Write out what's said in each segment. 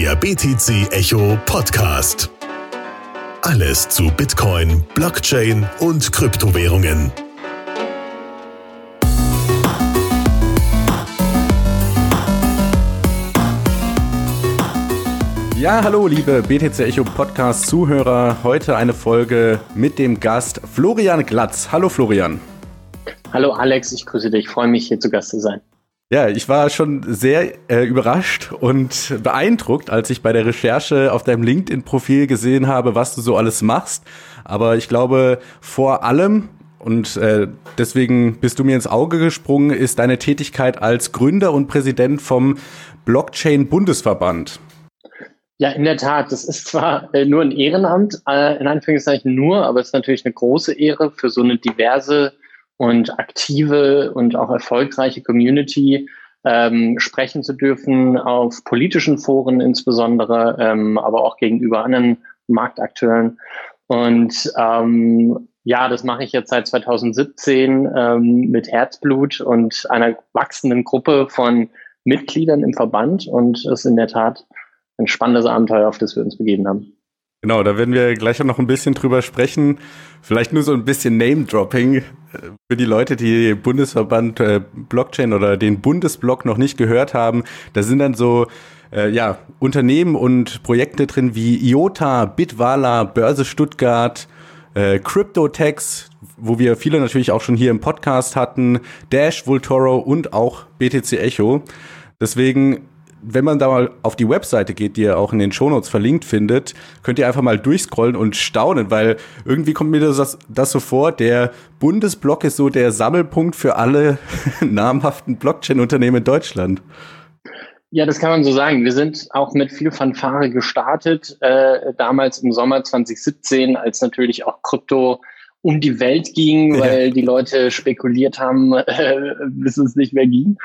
Der BTC Echo Podcast. Alles zu Bitcoin, Blockchain und Kryptowährungen. Ja, hallo liebe BTC Echo Podcast Zuhörer. Heute eine Folge mit dem Gast Florian Glatz. Hallo Florian. Hallo Alex, ich grüße dich. Ich freue mich hier zu Gast zu sein. Ja, ich war schon sehr äh, überrascht und beeindruckt, als ich bei der Recherche auf deinem LinkedIn-Profil gesehen habe, was du so alles machst. Aber ich glaube, vor allem, und äh, deswegen bist du mir ins Auge gesprungen, ist deine Tätigkeit als Gründer und Präsident vom Blockchain-Bundesverband. Ja, in der Tat. Das ist zwar äh, nur ein Ehrenamt, äh, in Anführungszeichen nur, aber es ist natürlich eine große Ehre für so eine diverse und aktive und auch erfolgreiche Community ähm, sprechen zu dürfen, auf politischen Foren insbesondere, ähm, aber auch gegenüber anderen Marktakteuren. Und ähm, ja, das mache ich jetzt seit 2017 ähm, mit Herzblut und einer wachsenden Gruppe von Mitgliedern im Verband und es ist in der Tat ein spannendes Abenteuer, auf das wir uns begeben haben. Genau, da werden wir gleich noch ein bisschen drüber sprechen. Vielleicht nur so ein bisschen Name-Dropping äh, für die Leute, die Bundesverband äh, Blockchain oder den Bundesblock noch nicht gehört haben. Da sind dann so äh, ja, Unternehmen und Projekte drin wie IOTA, Bitwala, Börse Stuttgart, äh, CryptoTax, wo wir viele natürlich auch schon hier im Podcast hatten, Dash, Voltoro und auch BTC Echo. Deswegen wenn man da mal auf die Webseite geht, die ihr auch in den Shownotes verlinkt findet, könnt ihr einfach mal durchscrollen und staunen, weil irgendwie kommt mir das, das so vor, der Bundesblock ist so der Sammelpunkt für alle namhaften Blockchain-Unternehmen in Deutschland. Ja, das kann man so sagen. Wir sind auch mit viel Fanfare gestartet, äh, damals im Sommer 2017, als natürlich auch Krypto um die Welt ging, weil ja. die Leute spekuliert haben, äh, bis es nicht mehr ging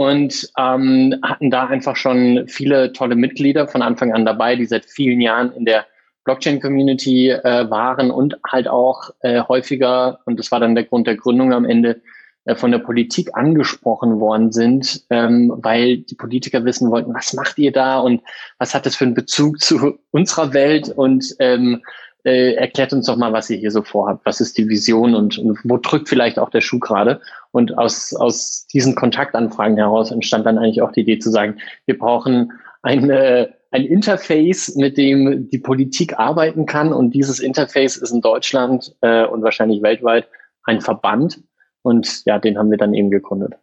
und ähm, hatten da einfach schon viele tolle Mitglieder von Anfang an dabei, die seit vielen Jahren in der Blockchain-Community äh, waren und halt auch äh, häufiger, und das war dann der Grund der Gründung am Ende, äh, von der Politik angesprochen worden sind, ähm, weil die Politiker wissen wollten, was macht ihr da und was hat das für einen Bezug zu unserer Welt und ähm, äh, erklärt uns doch mal, was ihr hier so vorhabt. Was ist die Vision und, und wo drückt vielleicht auch der Schuh gerade? Und aus, aus diesen Kontaktanfragen heraus entstand dann eigentlich auch die Idee zu sagen, wir brauchen eine, ein Interface, mit dem die Politik arbeiten kann. Und dieses Interface ist in Deutschland äh, und wahrscheinlich weltweit ein Verband. Und ja, den haben wir dann eben gegründet.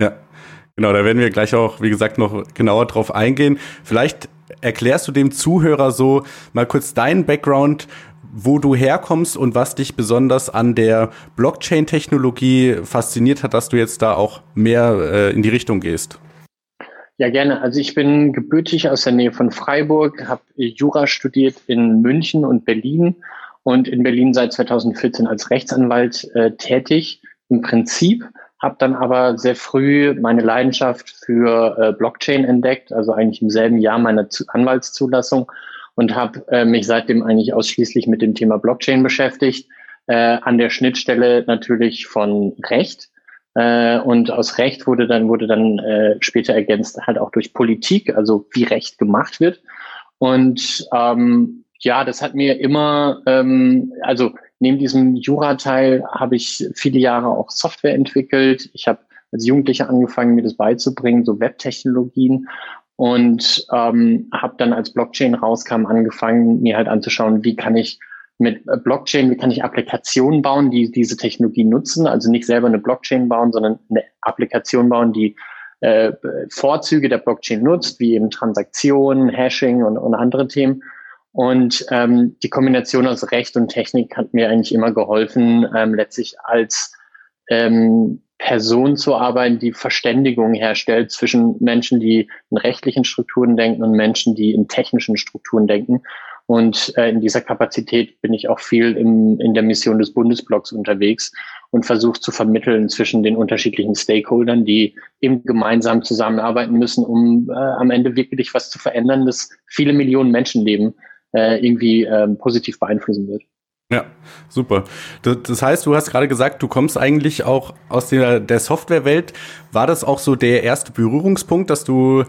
Ja, genau. Da werden wir gleich auch, wie gesagt, noch genauer drauf eingehen. Vielleicht erklärst du dem Zuhörer so mal kurz deinen Background, wo du herkommst und was dich besonders an der Blockchain-Technologie fasziniert hat, dass du jetzt da auch mehr äh, in die Richtung gehst? Ja, gerne. Also ich bin gebürtig aus der Nähe von Freiburg, habe Jura studiert in München und Berlin und in Berlin seit 2014 als Rechtsanwalt äh, tätig. Im Prinzip habe dann aber sehr früh meine Leidenschaft für äh, Blockchain entdeckt, also eigentlich im selben Jahr meiner Zu Anwaltszulassung und habe äh, mich seitdem eigentlich ausschließlich mit dem Thema Blockchain beschäftigt, äh, an der Schnittstelle natürlich von Recht. Äh, und aus Recht wurde dann, wurde dann äh, später ergänzt halt auch durch Politik, also wie Recht gemacht wird. Und ähm, ja, das hat mir immer, ähm, also neben diesem Jura-Teil habe ich viele Jahre auch Software entwickelt. Ich habe als Jugendlicher angefangen, mir das beizubringen, so Webtechnologien und ähm, habe dann als Blockchain rauskam angefangen, mir halt anzuschauen, wie kann ich mit Blockchain, wie kann ich Applikationen bauen, die diese Technologie nutzen, also nicht selber eine Blockchain bauen, sondern eine Applikation bauen, die äh, Vorzüge der Blockchain nutzt, wie eben Transaktionen, Hashing und, und andere Themen. Und ähm, die Kombination aus Recht und Technik hat mir eigentlich immer geholfen, ähm, letztlich als ähm, Person zu arbeiten, die Verständigung herstellt zwischen Menschen, die in rechtlichen Strukturen denken und Menschen, die in technischen Strukturen denken. Und äh, in dieser Kapazität bin ich auch viel im, in der Mission des Bundesblocks unterwegs und versuche zu vermitteln zwischen den unterschiedlichen Stakeholdern, die eben gemeinsam zusammenarbeiten müssen, um äh, am Ende wirklich was zu verändern, das viele Millionen Menschenleben äh, irgendwie äh, positiv beeinflussen wird. Ja, super. Das heißt, du hast gerade gesagt, du kommst eigentlich auch aus der, der Softwarewelt. War das auch so der erste Berührungspunkt, dass du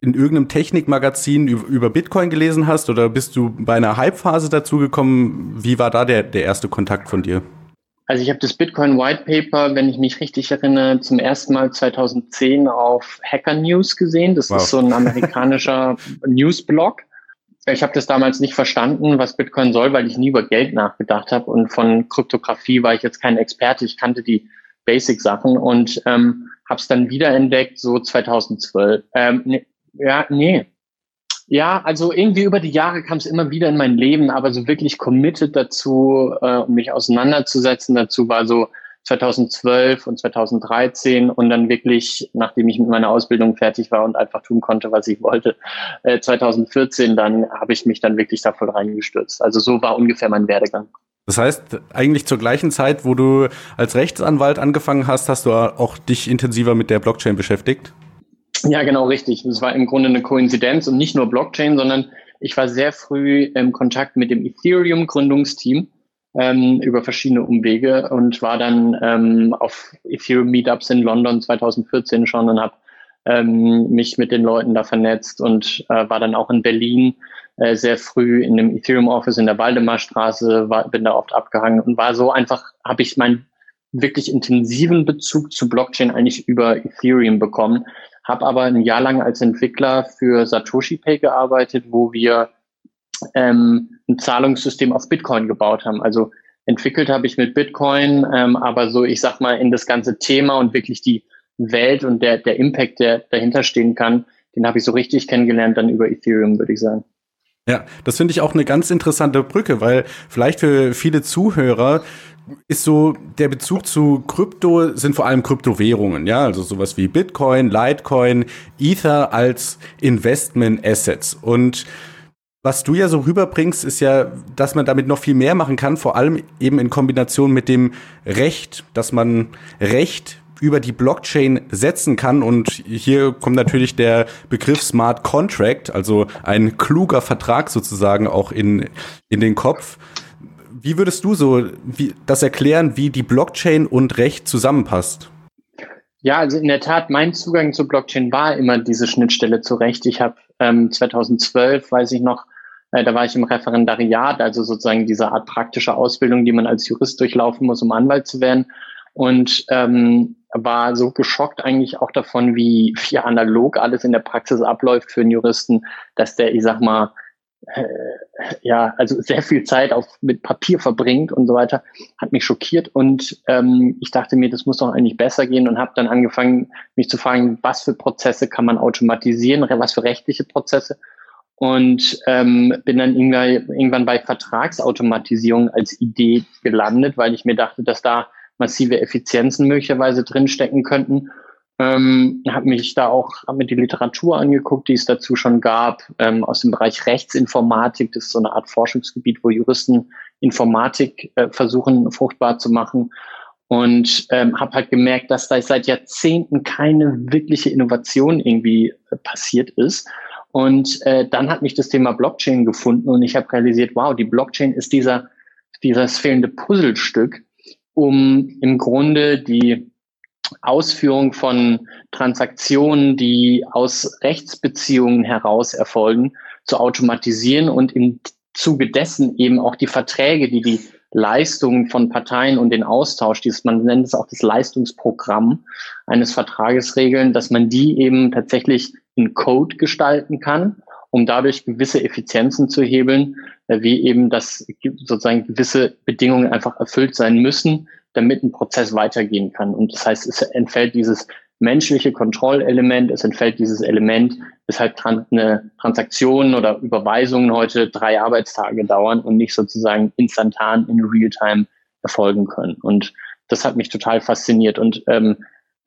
in irgendeinem Technikmagazin über Bitcoin gelesen hast oder bist du bei einer Hype-Phase dazugekommen? Wie war da der, der erste Kontakt von dir? Also ich habe das Bitcoin White Paper, wenn ich mich richtig erinnere, zum ersten Mal 2010 auf Hacker News gesehen. Das wow. ist so ein amerikanischer Newsblog. Ich habe das damals nicht verstanden, was Bitcoin soll, weil ich nie über Geld nachgedacht habe und von Kryptographie war ich jetzt kein Experte. Ich kannte die Basic-Sachen und ähm, habe es dann wiederentdeckt, so 2012. Ähm, ne, ja, nee. Ja, also irgendwie über die Jahre kam es immer wieder in mein Leben, aber so wirklich committed dazu, äh, mich auseinanderzusetzen dazu war so 2012 und 2013 und dann wirklich, nachdem ich mit meiner Ausbildung fertig war und einfach tun konnte, was ich wollte, äh, 2014, dann habe ich mich dann wirklich da voll reingestürzt. Also so war ungefähr mein Werdegang. Das heißt, eigentlich zur gleichen Zeit, wo du als Rechtsanwalt angefangen hast, hast du auch dich intensiver mit der Blockchain beschäftigt? Ja, genau richtig. Das war im Grunde eine Koinzidenz und nicht nur Blockchain, sondern ich war sehr früh im Kontakt mit dem Ethereum-Gründungsteam ähm, über verschiedene Umwege und war dann ähm, auf Ethereum Meetups in London 2014 schon und habe ähm, mich mit den Leuten da vernetzt und äh, war dann auch in Berlin äh, sehr früh in dem Ethereum Office in der Waldemarstraße, war, bin da oft abgehangen und war so einfach, habe ich meinen wirklich intensiven Bezug zu Blockchain eigentlich über Ethereum bekommen, habe aber ein Jahr lang als Entwickler für Satoshi Pay gearbeitet, wo wir ähm, ein Zahlungssystem auf Bitcoin gebaut haben. Also entwickelt habe ich mit Bitcoin, ähm, aber so, ich sag mal, in das ganze Thema und wirklich die Welt und der, der Impact, der dahinter stehen kann, den habe ich so richtig kennengelernt dann über Ethereum, würde ich sagen. Ja, das finde ich auch eine ganz interessante Brücke, weil vielleicht für viele Zuhörer ist so der Bezug zu Krypto sind vor allem Kryptowährungen, ja, also sowas wie Bitcoin, Litecoin, Ether als Investment Assets und was du ja so rüberbringst, ist ja, dass man damit noch viel mehr machen kann, vor allem eben in Kombination mit dem Recht, dass man Recht über die Blockchain setzen kann. Und hier kommt natürlich der Begriff Smart Contract, also ein kluger Vertrag sozusagen auch in, in den Kopf. Wie würdest du so wie, das erklären, wie die Blockchain und Recht zusammenpasst? Ja, also in der Tat, mein Zugang zur Blockchain war immer diese Schnittstelle zu Recht. Ich habe ähm, 2012, weiß ich noch, da war ich im Referendariat, also sozusagen diese Art praktische Ausbildung, die man als Jurist durchlaufen muss, um Anwalt zu werden. Und ähm, war so geschockt eigentlich auch davon, wie, wie analog alles in der Praxis abläuft für einen Juristen, dass der, ich sag mal, äh, ja, also sehr viel Zeit auf, mit Papier verbringt und so weiter, hat mich schockiert und ähm, ich dachte mir, das muss doch eigentlich besser gehen und habe dann angefangen, mich zu fragen, was für Prozesse kann man automatisieren, was für rechtliche Prozesse und ähm, bin dann irgendwann bei Vertragsautomatisierung als Idee gelandet, weil ich mir dachte, dass da massive Effizienzen möglicherweise drinstecken könnten. Ähm, habe mich da auch hab mir die Literatur angeguckt, die es dazu schon gab, ähm, aus dem Bereich Rechtsinformatik. Das ist so eine Art Forschungsgebiet, wo Juristen Informatik äh, versuchen fruchtbar zu machen. Und ähm, habe halt gemerkt, dass da seit Jahrzehnten keine wirkliche Innovation irgendwie äh, passiert ist. Und äh, dann hat mich das Thema Blockchain gefunden und ich habe realisiert, wow, die Blockchain ist dieser, dieses fehlende Puzzlestück, um im Grunde die Ausführung von Transaktionen, die aus Rechtsbeziehungen heraus erfolgen, zu automatisieren und im Zuge dessen eben auch die Verträge, die die Leistungen von Parteien und den Austausch, dieses, man nennt es auch das Leistungsprogramm eines Vertrages regeln, dass man die eben tatsächlich in Code gestalten kann, um dadurch gewisse Effizienzen zu hebeln, äh, wie eben, dass sozusagen gewisse Bedingungen einfach erfüllt sein müssen, damit ein Prozess weitergehen kann. Und das heißt, es entfällt dieses menschliche Kontrollelement, es entfällt dieses Element, weshalb eine Transaktion oder Überweisungen heute drei Arbeitstage dauern und nicht sozusagen instantan in Realtime erfolgen können. Und das hat mich total fasziniert. Und ähm,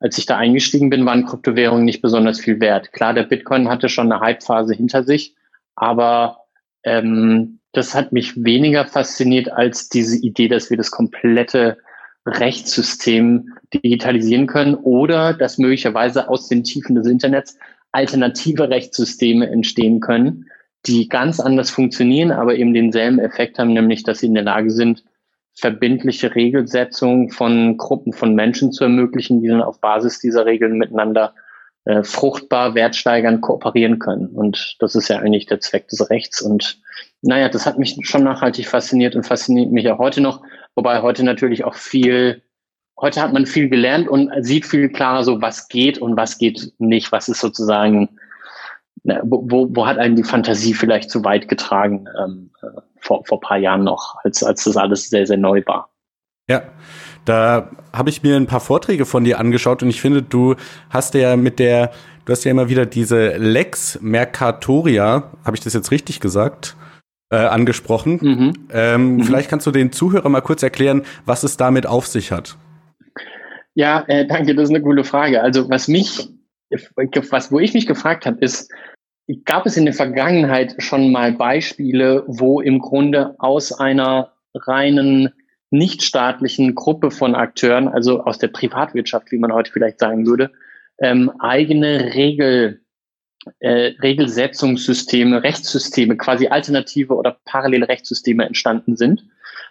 als ich da eingestiegen bin, waren Kryptowährungen nicht besonders viel wert. Klar, der Bitcoin hatte schon eine Hypephase hinter sich, aber ähm, das hat mich weniger fasziniert als diese Idee, dass wir das komplette Rechtssystem digitalisieren können oder dass möglicherweise aus den Tiefen des Internets alternative Rechtssysteme entstehen können, die ganz anders funktionieren, aber eben denselben Effekt haben, nämlich dass sie in der Lage sind, verbindliche Regelsetzung von Gruppen von Menschen zu ermöglichen, die dann auf Basis dieser Regeln miteinander äh, fruchtbar, wertsteigernd kooperieren können. Und das ist ja eigentlich der Zweck des Rechts. Und naja, das hat mich schon nachhaltig fasziniert und fasziniert mich auch heute noch, wobei heute natürlich auch viel, heute hat man viel gelernt und sieht viel klarer so, was geht und was geht nicht, was ist sozusagen, wo, wo hat einen die Fantasie vielleicht zu weit getragen ähm, äh, vor, vor paar Jahren noch, als, als das alles sehr, sehr neu war. Ja, da habe ich mir ein paar Vorträge von dir angeschaut und ich finde, du hast ja mit der, du hast ja immer wieder diese Lex Mercatoria, habe ich das jetzt richtig gesagt, äh, angesprochen. Mhm. Ähm, mhm. Vielleicht kannst du den Zuhörern mal kurz erklären, was es damit auf sich hat. Ja, äh, danke, das ist eine coole Frage. Also was mich, was, wo ich mich gefragt habe, ist, gab es in der Vergangenheit schon mal Beispiele, wo im Grunde aus einer reinen nichtstaatlichen Gruppe von Akteuren, also aus der Privatwirtschaft, wie man heute vielleicht sagen würde, ähm, eigene Regel, äh, Regelsetzungssysteme, Rechtssysteme, quasi alternative oder parallele Rechtssysteme entstanden sind,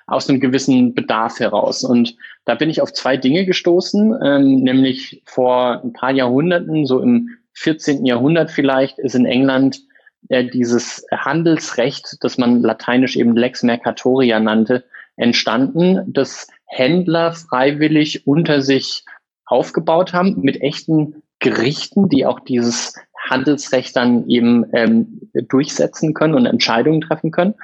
aus einem gewissen Bedarf heraus. Und da bin ich auf zwei Dinge gestoßen, ähm, nämlich vor ein paar Jahrhunderten, so im 14. Jahrhundert vielleicht, ist in England äh, dieses Handelsrecht, das man lateinisch eben Lex Mercatoria nannte, entstanden, dass Händler freiwillig unter sich aufgebaut haben mit echten Gerichten, die auch dieses Handelsrecht dann eben ähm, durchsetzen können und Entscheidungen treffen können.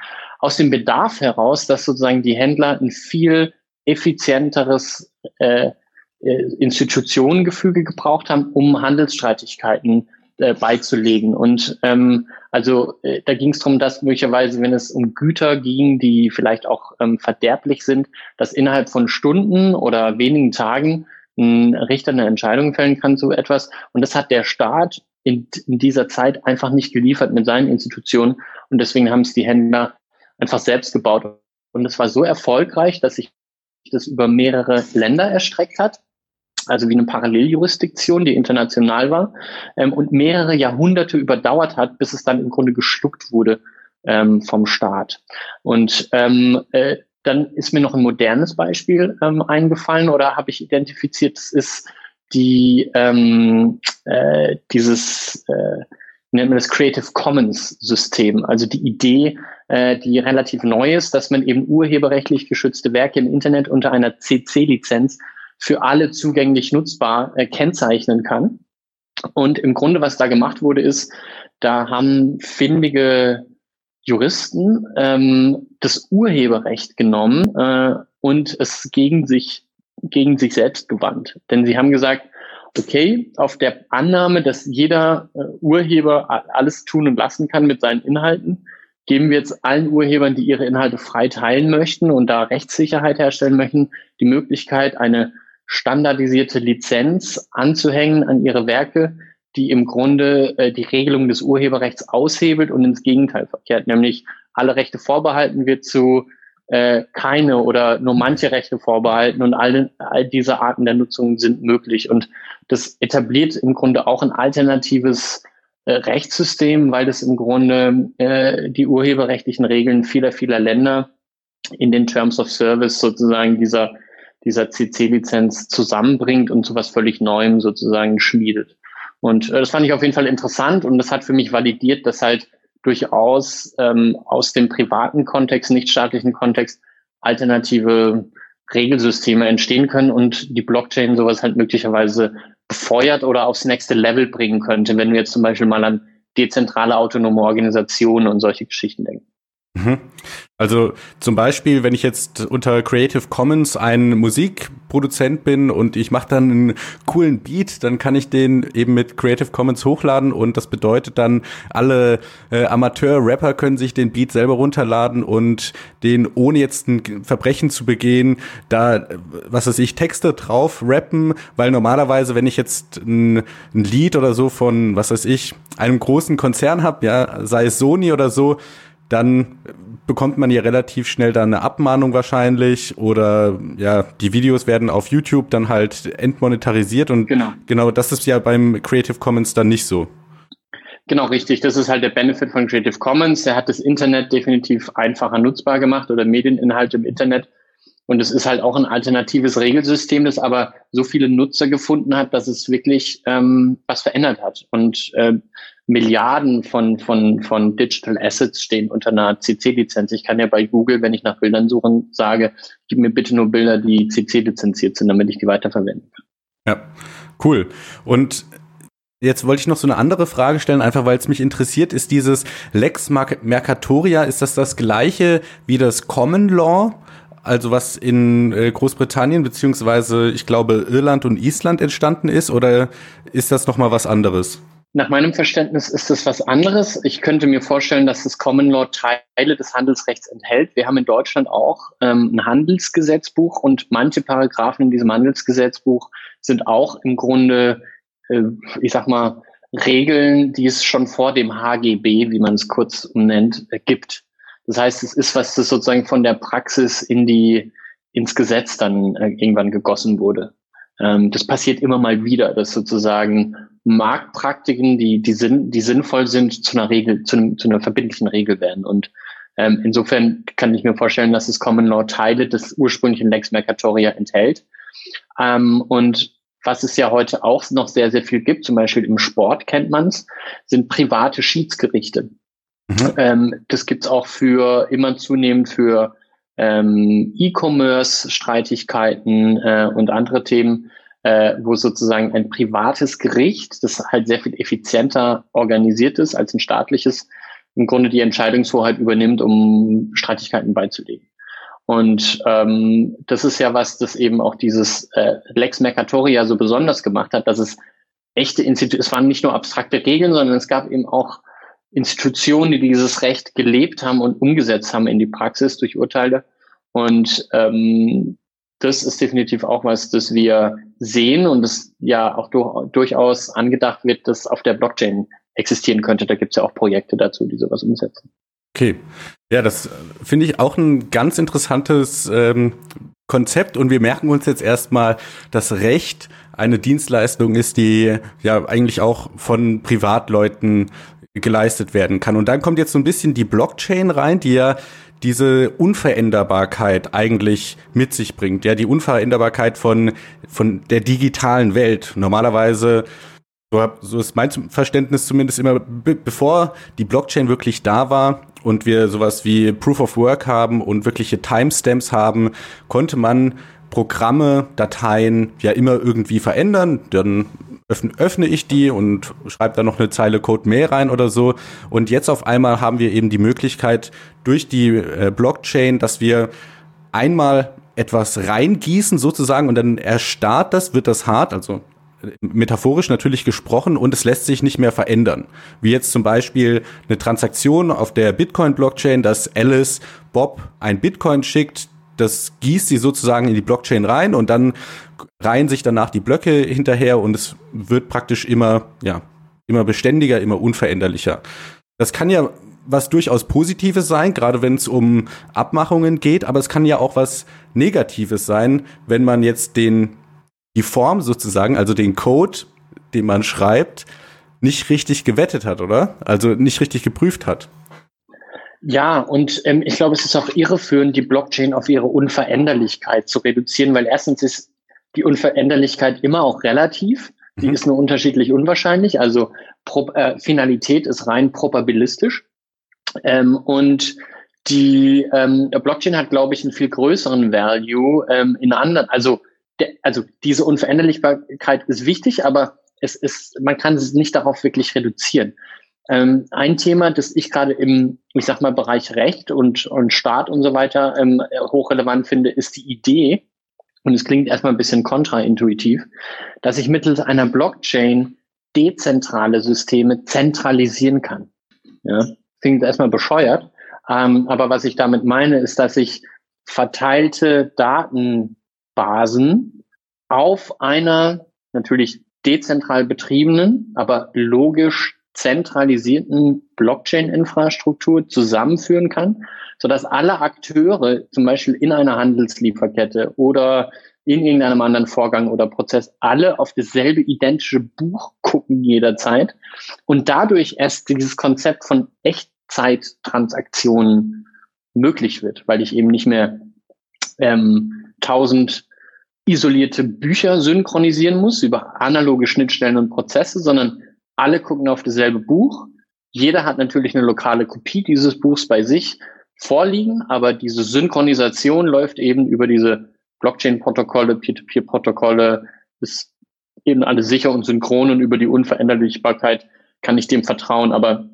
Aus dem Bedarf heraus, dass sozusagen die Händler ein viel effizienteres äh, äh Institutionengefüge gebraucht haben, um Handelsstreitigkeiten äh, beizulegen. Und ähm, also äh, da ging es darum, dass möglicherweise, wenn es um Güter ging, die vielleicht auch ähm, verderblich sind, dass innerhalb von Stunden oder wenigen Tagen ein Richter eine Entscheidung fällen kann zu etwas. Und das hat der Staat in, in dieser Zeit einfach nicht geliefert mit seinen Institutionen. Und deswegen haben es die Händler einfach selbst gebaut. Und es war so erfolgreich, dass sich das über mehrere Länder erstreckt hat also wie eine Paralleljurisdiktion, die international war ähm, und mehrere Jahrhunderte überdauert hat, bis es dann im Grunde geschluckt wurde ähm, vom Staat. Und ähm, äh, dann ist mir noch ein modernes Beispiel ähm, eingefallen oder habe ich identifiziert, das ist die ähm, äh, dieses äh, nennt man das Creative Commons System, also die Idee, äh, die relativ neu ist, dass man eben urheberrechtlich geschützte Werke im Internet unter einer CC-Lizenz für alle zugänglich nutzbar äh, kennzeichnen kann. Und im Grunde, was da gemacht wurde, ist, da haben findige Juristen ähm, das Urheberrecht genommen äh, und es gegen sich, gegen sich selbst gewandt. Denn sie haben gesagt, okay, auf der Annahme, dass jeder äh, Urheber alles tun und lassen kann mit seinen Inhalten, geben wir jetzt allen Urhebern, die ihre Inhalte frei teilen möchten und da Rechtssicherheit herstellen möchten, die Möglichkeit, eine standardisierte Lizenz anzuhängen an ihre Werke, die im Grunde äh, die Regelung des Urheberrechts aushebelt und ins Gegenteil verkehrt, nämlich alle Rechte vorbehalten wird zu äh, keine oder nur manche Rechte vorbehalten und all, all diese Arten der Nutzung sind möglich. Und das etabliert im Grunde auch ein alternatives Rechtssystem, weil das im Grunde äh, die urheberrechtlichen Regeln vieler, vieler Länder in den Terms of Service sozusagen dieser dieser CC-Lizenz zusammenbringt und zu was völlig Neuem sozusagen schmiedet. Und äh, das fand ich auf jeden Fall interessant und das hat für mich validiert, dass halt durchaus ähm, aus dem privaten Kontext, nicht staatlichen Kontext, alternative Regelsysteme entstehen können und die Blockchain sowas halt möglicherweise befeuert oder aufs nächste Level bringen könnte, wenn wir jetzt zum Beispiel mal an dezentrale autonome Organisationen und solche Geschichten denken. Mhm. Also zum Beispiel, wenn ich jetzt unter Creative Commons ein Musikproduzent bin und ich mache dann einen coolen Beat, dann kann ich den eben mit Creative Commons hochladen und das bedeutet dann, alle äh, Amateur-Rapper können sich den Beat selber runterladen und den, ohne jetzt ein Verbrechen zu begehen, da, was weiß ich, Texte drauf rappen, weil normalerweise, wenn ich jetzt ein, ein Lied oder so von, was weiß ich, einem großen Konzern habe, ja, sei es Sony oder so, dann bekommt man ja relativ schnell dann eine Abmahnung wahrscheinlich oder ja, die Videos werden auf YouTube dann halt entmonetarisiert und genau, genau das ist ja beim Creative Commons dann nicht so. Genau, richtig. Das ist halt der Benefit von Creative Commons. Der hat das Internet definitiv einfacher nutzbar gemacht oder Medieninhalte im Internet. Und es ist halt auch ein alternatives Regelsystem, das aber so viele Nutzer gefunden hat, dass es wirklich ähm, was verändert hat. Und äh, Milliarden von, von, von Digital Assets stehen unter einer CC-Lizenz. Ich kann ja bei Google, wenn ich nach Bildern suche, sage, gib mir bitte nur Bilder, die CC-lizenziert sind, damit ich die weiterverwenden kann. Ja, cool. Und Jetzt wollte ich noch so eine andere Frage stellen, einfach weil es mich interessiert, ist dieses Lex Mercatoria, ist das das gleiche wie das Common Law? Also was in äh, Großbritannien beziehungsweise ich glaube Irland und Island entstanden ist oder ist das noch mal was anderes? Nach meinem Verständnis ist das was anderes. Ich könnte mir vorstellen, dass das Common Law Teile des Handelsrechts enthält. Wir haben in Deutschland auch ähm, ein Handelsgesetzbuch und manche Paragraphen in diesem Handelsgesetzbuch sind auch im Grunde äh, ich sag mal, Regeln, die es schon vor dem HGB, wie man es kurz umnennt, äh, gibt. Das heißt, es ist was, das sozusagen von der Praxis in die, ins Gesetz dann äh, irgendwann gegossen wurde. Ähm, das passiert immer mal wieder, dass sozusagen Marktpraktiken, die, die, sinn, die sinnvoll sind, zu einer Regel, zu, einem, zu einer verbindlichen Regel werden. Und ähm, insofern kann ich mir vorstellen, dass das Common Law Teile des ursprünglichen Lex Mercatoria enthält. Ähm, und was es ja heute auch noch sehr, sehr viel gibt, zum Beispiel im Sport kennt man es, sind private Schiedsgerichte. Mhm. Ähm, das gibt's auch für immer zunehmend für ähm, E-Commerce-Streitigkeiten äh, und andere Themen, äh, wo sozusagen ein privates Gericht, das halt sehr viel effizienter organisiert ist als ein staatliches, im Grunde die Entscheidungshoheit übernimmt, um Streitigkeiten beizulegen. Und ähm, das ist ja was, das eben auch dieses äh, Lex Mercatoria so besonders gemacht hat, dass es echte Institute, es waren nicht nur abstrakte Regeln, sondern es gab eben auch Institutionen, die dieses Recht gelebt haben und umgesetzt haben in die Praxis durch Urteile. Und ähm, das ist definitiv auch was, das wir sehen und das ja auch durch, durchaus angedacht wird, dass auf der Blockchain existieren könnte. Da gibt es ja auch Projekte dazu, die sowas umsetzen. Okay. Ja, das finde ich auch ein ganz interessantes ähm, Konzept und wir merken uns jetzt erstmal, dass Recht eine Dienstleistung ist, die ja eigentlich auch von Privatleuten geleistet werden kann. Und dann kommt jetzt so ein bisschen die Blockchain rein, die ja diese Unveränderbarkeit eigentlich mit sich bringt. Ja, die Unveränderbarkeit von, von der digitalen Welt. Normalerweise so, ist mein Verständnis zumindest immer, bevor die Blockchain wirklich da war und wir sowas wie Proof of Work haben und wirkliche Timestamps haben, konnte man Programme, Dateien ja immer irgendwie verändern. Dann öffne, öffne ich die und schreibe da noch eine Zeile Code mehr rein oder so. Und jetzt auf einmal haben wir eben die Möglichkeit durch die äh, Blockchain, dass wir einmal etwas reingießen sozusagen und dann erstarrt das, wird das hart, also metaphorisch natürlich gesprochen und es lässt sich nicht mehr verändern. Wie jetzt zum Beispiel eine Transaktion auf der Bitcoin-Blockchain, dass Alice Bob ein Bitcoin schickt, das gießt sie sozusagen in die Blockchain rein und dann reihen sich danach die Blöcke hinterher und es wird praktisch immer, ja, immer beständiger, immer unveränderlicher. Das kann ja was durchaus Positives sein, gerade wenn es um Abmachungen geht, aber es kann ja auch was Negatives sein, wenn man jetzt den die Form sozusagen, also den Code, den man schreibt, nicht richtig gewettet hat, oder? Also nicht richtig geprüft hat. Ja, und ähm, ich glaube, es ist auch irreführend, die Blockchain auf ihre Unveränderlichkeit zu reduzieren, weil erstens ist die Unveränderlichkeit immer auch relativ. Die mhm. ist nur unterschiedlich unwahrscheinlich. Also Pro äh, Finalität ist rein probabilistisch. Ähm, und die ähm, Blockchain hat, glaube ich, einen viel größeren Value ähm, in anderen, also der, also diese Unveränderlichkeit ist wichtig, aber es ist, man kann es nicht darauf wirklich reduzieren. Ähm, ein Thema, das ich gerade im, ich sag mal, Bereich Recht und, und Staat und so weiter ähm, hochrelevant finde, ist die Idee, und es klingt erstmal ein bisschen kontraintuitiv, dass ich mittels einer Blockchain dezentrale Systeme zentralisieren kann. Ja, klingt erstmal bescheuert, ähm, aber was ich damit meine, ist, dass ich verteilte Daten Basen auf einer natürlich dezentral betriebenen, aber logisch zentralisierten Blockchain-Infrastruktur zusammenführen kann, sodass alle Akteure zum Beispiel in einer Handelslieferkette oder in irgendeinem anderen Vorgang oder Prozess alle auf dasselbe identische Buch gucken jederzeit und dadurch erst dieses Konzept von Echtzeittransaktionen möglich wird, weil ich eben nicht mehr ähm, tausend isolierte Bücher synchronisieren muss über analoge Schnittstellen und Prozesse, sondern alle gucken auf dasselbe Buch. Jeder hat natürlich eine lokale Kopie dieses Buchs bei sich vorliegen, aber diese Synchronisation läuft eben über diese Blockchain-Protokolle, Peer-to-Peer-Protokolle, ist eben alles sicher und synchron und über die Unveränderlichbarkeit kann ich dem vertrauen. Aber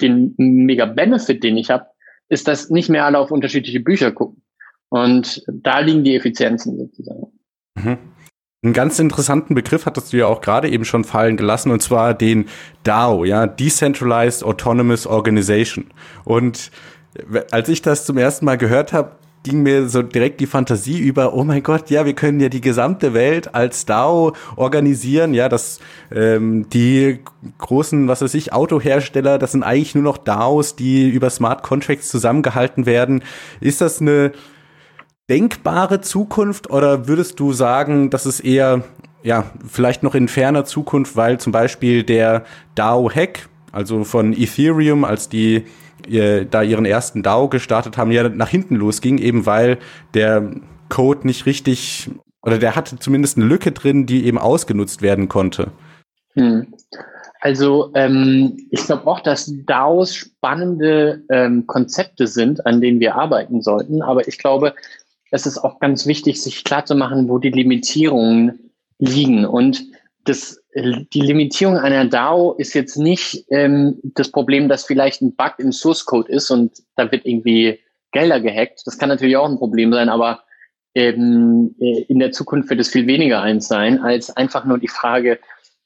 den Mega-Benefit, den ich habe, ist, dass nicht mehr alle auf unterschiedliche Bücher gucken. Und da liegen die Effizienzen sozusagen. Mhm. Einen ganz interessanten Begriff hattest du ja auch gerade eben schon fallen gelassen, und zwar den DAO, ja, Decentralized Autonomous Organization. Und als ich das zum ersten Mal gehört habe, ging mir so direkt die Fantasie über, oh mein Gott, ja, wir können ja die gesamte Welt als DAO organisieren, ja, dass ähm, die großen, was weiß ich, Autohersteller, das sind eigentlich nur noch DAOs, die über Smart Contracts zusammengehalten werden. Ist das eine denkbare Zukunft oder würdest du sagen, dass es eher, ja, vielleicht noch in ferner Zukunft, weil zum Beispiel der DAO-Hack, also von Ethereum, als die ihr, da ihren ersten DAO gestartet haben, ja nach hinten losging, eben weil der Code nicht richtig oder der hatte zumindest eine Lücke drin, die eben ausgenutzt werden konnte. Hm. Also ähm, ich glaube auch, dass DAOs spannende ähm, Konzepte sind, an denen wir arbeiten sollten. Aber ich glaube, es ist auch ganz wichtig, sich klarzumachen, wo die Limitierungen liegen. Und das, die Limitierung einer DAO ist jetzt nicht ähm, das Problem, dass vielleicht ein Bug im Source Code ist und da wird irgendwie Gelder gehackt. Das kann natürlich auch ein Problem sein, aber ähm, äh, in der Zukunft wird es viel weniger eins sein, als einfach nur die Frage,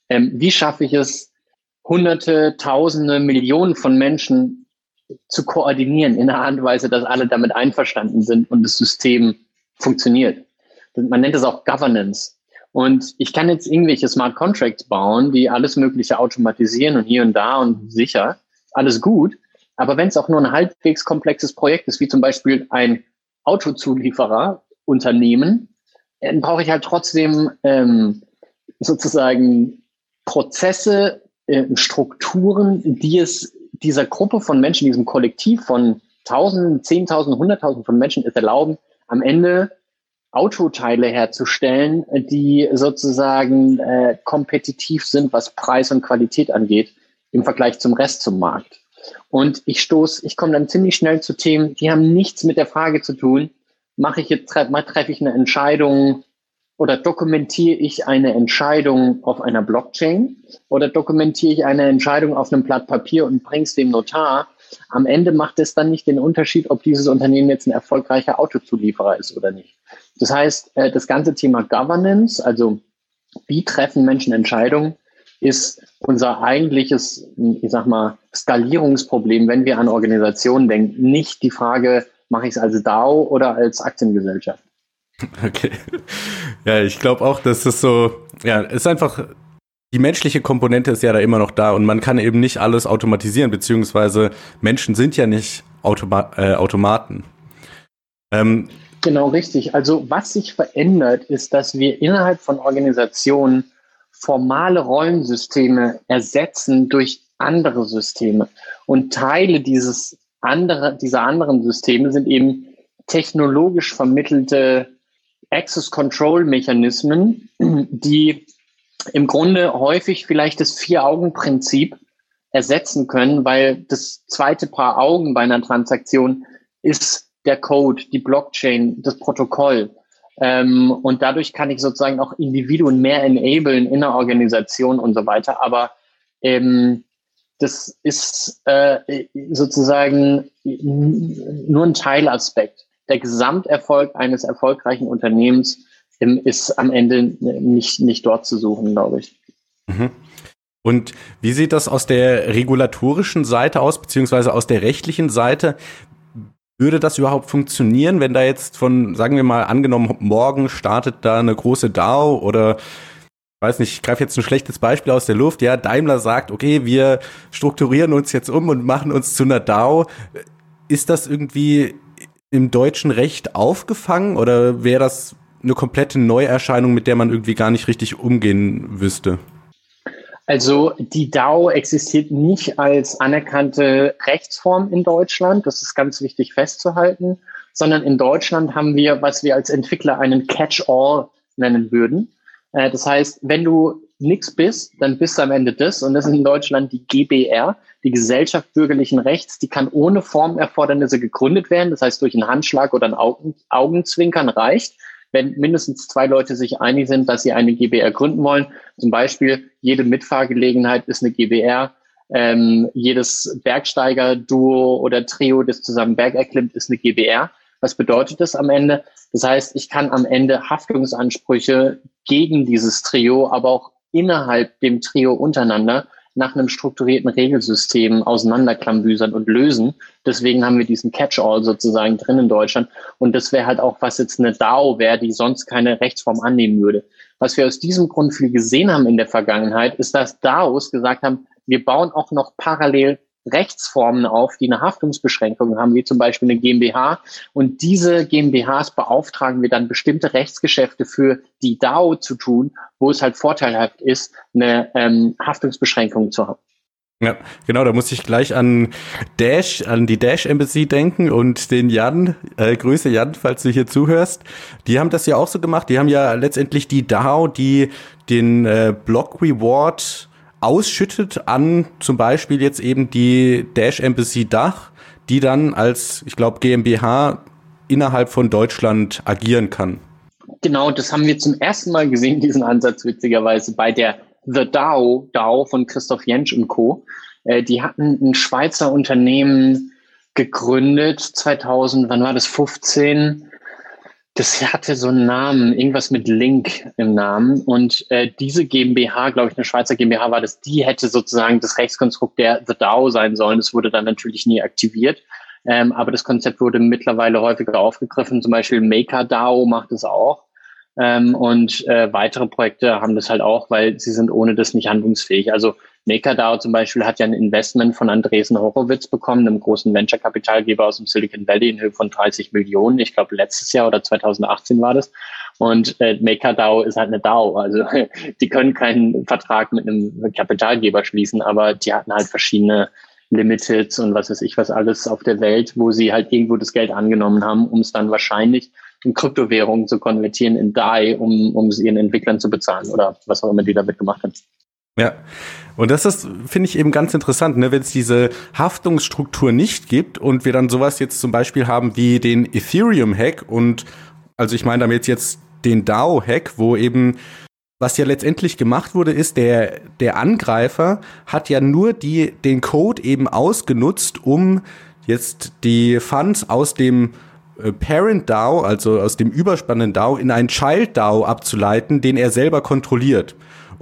ähm, wie schaffe ich es, Hunderte, Tausende, Millionen von Menschen zu koordinieren in einer Art und Weise, dass alle damit einverstanden sind und das System funktioniert. Man nennt es auch Governance. Und ich kann jetzt irgendwelche Smart Contracts bauen, die alles Mögliche automatisieren und hier und da und sicher. Alles gut. Aber wenn es auch nur ein halbwegs komplexes Projekt ist, wie zum Beispiel ein Autozulieferer, Unternehmen, dann brauche ich halt trotzdem ähm, sozusagen Prozesse, äh, Strukturen, die es dieser Gruppe von Menschen, diesem Kollektiv von Tausenden, Zehntausenden, Hunderttausenden von Menschen es erlauben, am Ende Autoteile herzustellen, die sozusagen äh, kompetitiv sind, was Preis und Qualität angeht, im Vergleich zum Rest zum Markt. Und ich stoße, ich komme dann ziemlich schnell zu Themen, die haben nichts mit der Frage zu tun, mache ich jetzt, treffe ich eine Entscheidung oder dokumentiere ich eine Entscheidung auf einer Blockchain oder dokumentiere ich eine Entscheidung auf einem Blatt Papier und bringe es dem Notar. Am Ende macht es dann nicht den Unterschied, ob dieses Unternehmen jetzt ein erfolgreicher Autozulieferer ist oder nicht. Das heißt, äh, das ganze Thema Governance, also wie treffen Menschen Entscheidungen, ist unser eigentliches, ich sag mal, Skalierungsproblem, wenn wir an Organisationen denken. Nicht die Frage, mache ich es als DAO oder als Aktiengesellschaft. Okay. Ja, ich glaube auch, dass es so, ja, es ist einfach, die menschliche Komponente ist ja da immer noch da und man kann eben nicht alles automatisieren, beziehungsweise Menschen sind ja nicht Automa äh, Automaten. Ähm, Genau, richtig. Also was sich verändert, ist, dass wir innerhalb von Organisationen formale Rollensysteme ersetzen durch andere Systeme. Und Teile dieses andere, dieser anderen Systeme sind eben technologisch vermittelte Access Control Mechanismen, die im Grunde häufig vielleicht das Vier-Augen-Prinzip ersetzen können, weil das zweite Paar Augen bei einer Transaktion ist der Code, die Blockchain, das Protokoll. Ähm, und dadurch kann ich sozusagen auch Individuen mehr enablen in der Organisation und so weiter. Aber ähm, das ist äh, sozusagen nur ein Teilaspekt. Der Gesamterfolg eines erfolgreichen Unternehmens ähm, ist am Ende nicht, nicht dort zu suchen, glaube ich. Mhm. Und wie sieht das aus der regulatorischen Seite aus, beziehungsweise aus der rechtlichen Seite? Würde das überhaupt funktionieren, wenn da jetzt von, sagen wir mal, angenommen, morgen startet da eine große DAO oder weiß nicht, ich greife jetzt ein schlechtes Beispiel aus der Luft, ja, Daimler sagt, okay, wir strukturieren uns jetzt um und machen uns zu einer DAO. Ist das irgendwie im deutschen Recht aufgefangen oder wäre das eine komplette Neuerscheinung, mit der man irgendwie gar nicht richtig umgehen wüsste? Also die DAO existiert nicht als anerkannte Rechtsform in Deutschland. Das ist ganz wichtig festzuhalten, sondern in Deutschland haben wir, was wir als Entwickler einen Catch-all nennen würden. Äh, das heißt, wenn du nichts bist, dann bist du am Ende das. Und das ist in Deutschland die GBR, die Gesellschaft bürgerlichen Rechts. Die kann ohne Formerfordernisse gegründet werden. Das heißt, durch einen Handschlag oder ein Augen, Augenzwinkern reicht wenn mindestens zwei Leute sich einig sind, dass sie eine GBR gründen wollen. Zum Beispiel, jede Mitfahrgelegenheit ist eine GBR. Ähm, jedes Bergsteiger-Duo oder Trio, das zusammen Berg erklimmt, ist eine GBR. Was bedeutet das am Ende? Das heißt, ich kann am Ende Haftungsansprüche gegen dieses Trio, aber auch innerhalb dem Trio untereinander nach einem strukturierten Regelsystem auseinanderklambüsern und lösen. Deswegen haben wir diesen Catch-all sozusagen drin in Deutschland. Und das wäre halt auch, was jetzt eine DAO wäre, die sonst keine Rechtsform annehmen würde. Was wir aus diesem Grund viel gesehen haben in der Vergangenheit, ist, dass DAOs gesagt haben, wir bauen auch noch parallel Rechtsformen auf, die eine Haftungsbeschränkung haben, wie zum Beispiel eine GmbH. Und diese GmbHs beauftragen wir dann bestimmte Rechtsgeschäfte für die DAO zu tun, wo es halt vorteilhaft ist, eine ähm, Haftungsbeschränkung zu haben. Ja, genau, da muss ich gleich an Dash, an die Dash Embassy denken und den Jan, äh, Grüße Jan, falls du hier zuhörst. Die haben das ja auch so gemacht. Die haben ja letztendlich die DAO, die den äh, Block Reward ausschüttet an zum Beispiel jetzt eben die Dash Embassy Dach, die dann als, ich glaube, GmbH innerhalb von Deutschland agieren kann. Genau, das haben wir zum ersten Mal gesehen, diesen Ansatz witzigerweise bei der The DAO, DAO von Christoph Jentsch und Co. Äh, die hatten ein Schweizer Unternehmen gegründet, 2000, wann war das, 15, das hatte so einen Namen, irgendwas mit Link im Namen. Und äh, diese GmbH, glaube ich, eine Schweizer GmbH war das, die hätte sozusagen das Rechtskonstrukt der The DAO sein sollen. Das wurde dann natürlich nie aktiviert. Ähm, aber das Konzept wurde mittlerweile häufiger aufgegriffen. Zum Beispiel MakerDAO macht es auch. Ähm, und äh, weitere Projekte haben das halt auch, weil sie sind ohne das nicht handlungsfähig. Also MakerDAO zum Beispiel hat ja ein Investment von Andresen Horowitz bekommen, einem großen Venture-Kapitalgeber aus dem Silicon Valley in Höhe von 30 Millionen. Ich glaube, letztes Jahr oder 2018 war das. Und äh, MakerDAO ist halt eine DAO. Also die können keinen Vertrag mit einem Kapitalgeber schließen, aber die hatten halt verschiedene Limiteds und was weiß ich was alles auf der Welt, wo sie halt irgendwo das Geld angenommen haben, um es dann wahrscheinlich in Kryptowährungen zu konvertieren in DAI, um, um es ihren Entwicklern zu bezahlen oder was auch immer die damit gemacht haben. Ja, und das ist, finde ich eben ganz interessant, ne? wenn es diese Haftungsstruktur nicht gibt und wir dann sowas jetzt zum Beispiel haben wie den Ethereum-Hack und also ich meine damit jetzt den DAO-Hack, wo eben was ja letztendlich gemacht wurde, ist, der, der Angreifer hat ja nur die, den Code eben ausgenutzt, um jetzt die Funds aus dem äh, Parent DAO, also aus dem überspannenden DAO, in einen Child DAO abzuleiten, den er selber kontrolliert.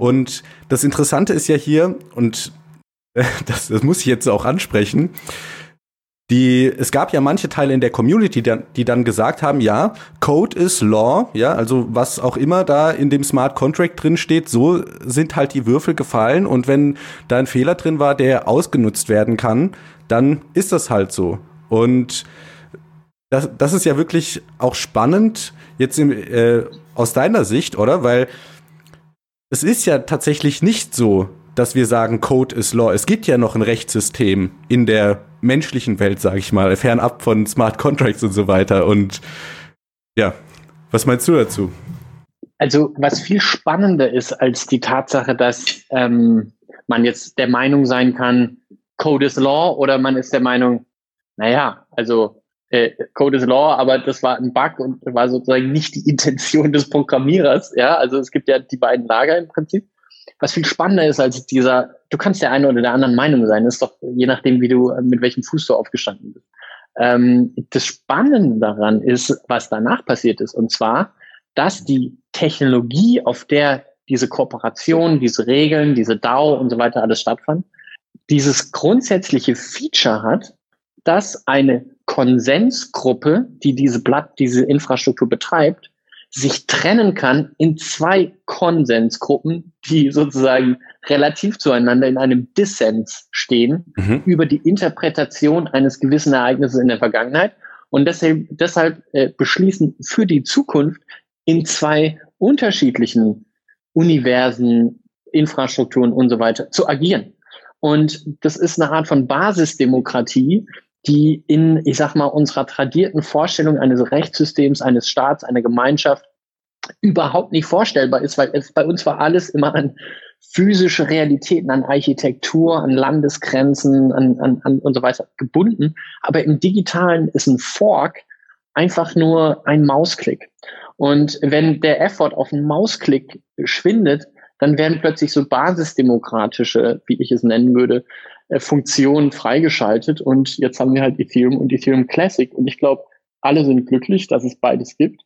Und das Interessante ist ja hier, und das, das muss ich jetzt auch ansprechen, die, es gab ja manche Teile in der Community, die dann, die dann gesagt haben, ja, Code is Law, ja, also was auch immer da in dem Smart Contract drin steht, so sind halt die Würfel gefallen und wenn da ein Fehler drin war, der ausgenutzt werden kann, dann ist das halt so. Und das, das ist ja wirklich auch spannend jetzt im, äh, aus deiner Sicht, oder? Weil es ist ja tatsächlich nicht so, dass wir sagen, Code is Law. Es gibt ja noch ein Rechtssystem in der menschlichen Welt, sage ich mal, fernab von Smart Contracts und so weiter. Und ja, was meinst du dazu? Also, was viel spannender ist als die Tatsache, dass ähm, man jetzt der Meinung sein kann, Code is Law, oder man ist der Meinung, naja, also äh, Code is Law, aber das war ein Bug und war sozusagen nicht die Intention des Programmierers. Ja, also es gibt ja die beiden Lager im Prinzip. Was viel spannender ist als dieser, du kannst der eine oder der anderen Meinung sein, ist doch je nachdem, wie du, mit welchem Fuß du aufgestanden bist. Ähm, das Spannende daran ist, was danach passiert ist, und zwar, dass die Technologie, auf der diese Kooperation, diese Regeln, diese DAO und so weiter alles stattfand, dieses grundsätzliche Feature hat, dass eine Konsensgruppe, die diese Blatt, diese Infrastruktur betreibt, sich trennen kann in zwei Konsensgruppen, die sozusagen relativ zueinander in einem Dissens stehen mhm. über die Interpretation eines gewissen Ereignisses in der Vergangenheit und deshalb, deshalb äh, beschließen für die Zukunft in zwei unterschiedlichen Universen, Infrastrukturen und so weiter zu agieren. Und das ist eine Art von Basisdemokratie, die in, ich sag mal, unserer tradierten Vorstellung eines Rechtssystems, eines Staats, einer Gemeinschaft überhaupt nicht vorstellbar ist, weil es bei uns war alles immer an physische Realitäten, an Architektur, an Landesgrenzen, an, an, an und so weiter gebunden. Aber im Digitalen ist ein Fork einfach nur ein Mausklick. Und wenn der Effort auf einen Mausklick schwindet, dann werden plötzlich so basisdemokratische, wie ich es nennen würde, äh, Funktionen freigeschaltet. Und jetzt haben wir halt Ethereum und Ethereum Classic. Und ich glaube, alle sind glücklich, dass es beides gibt.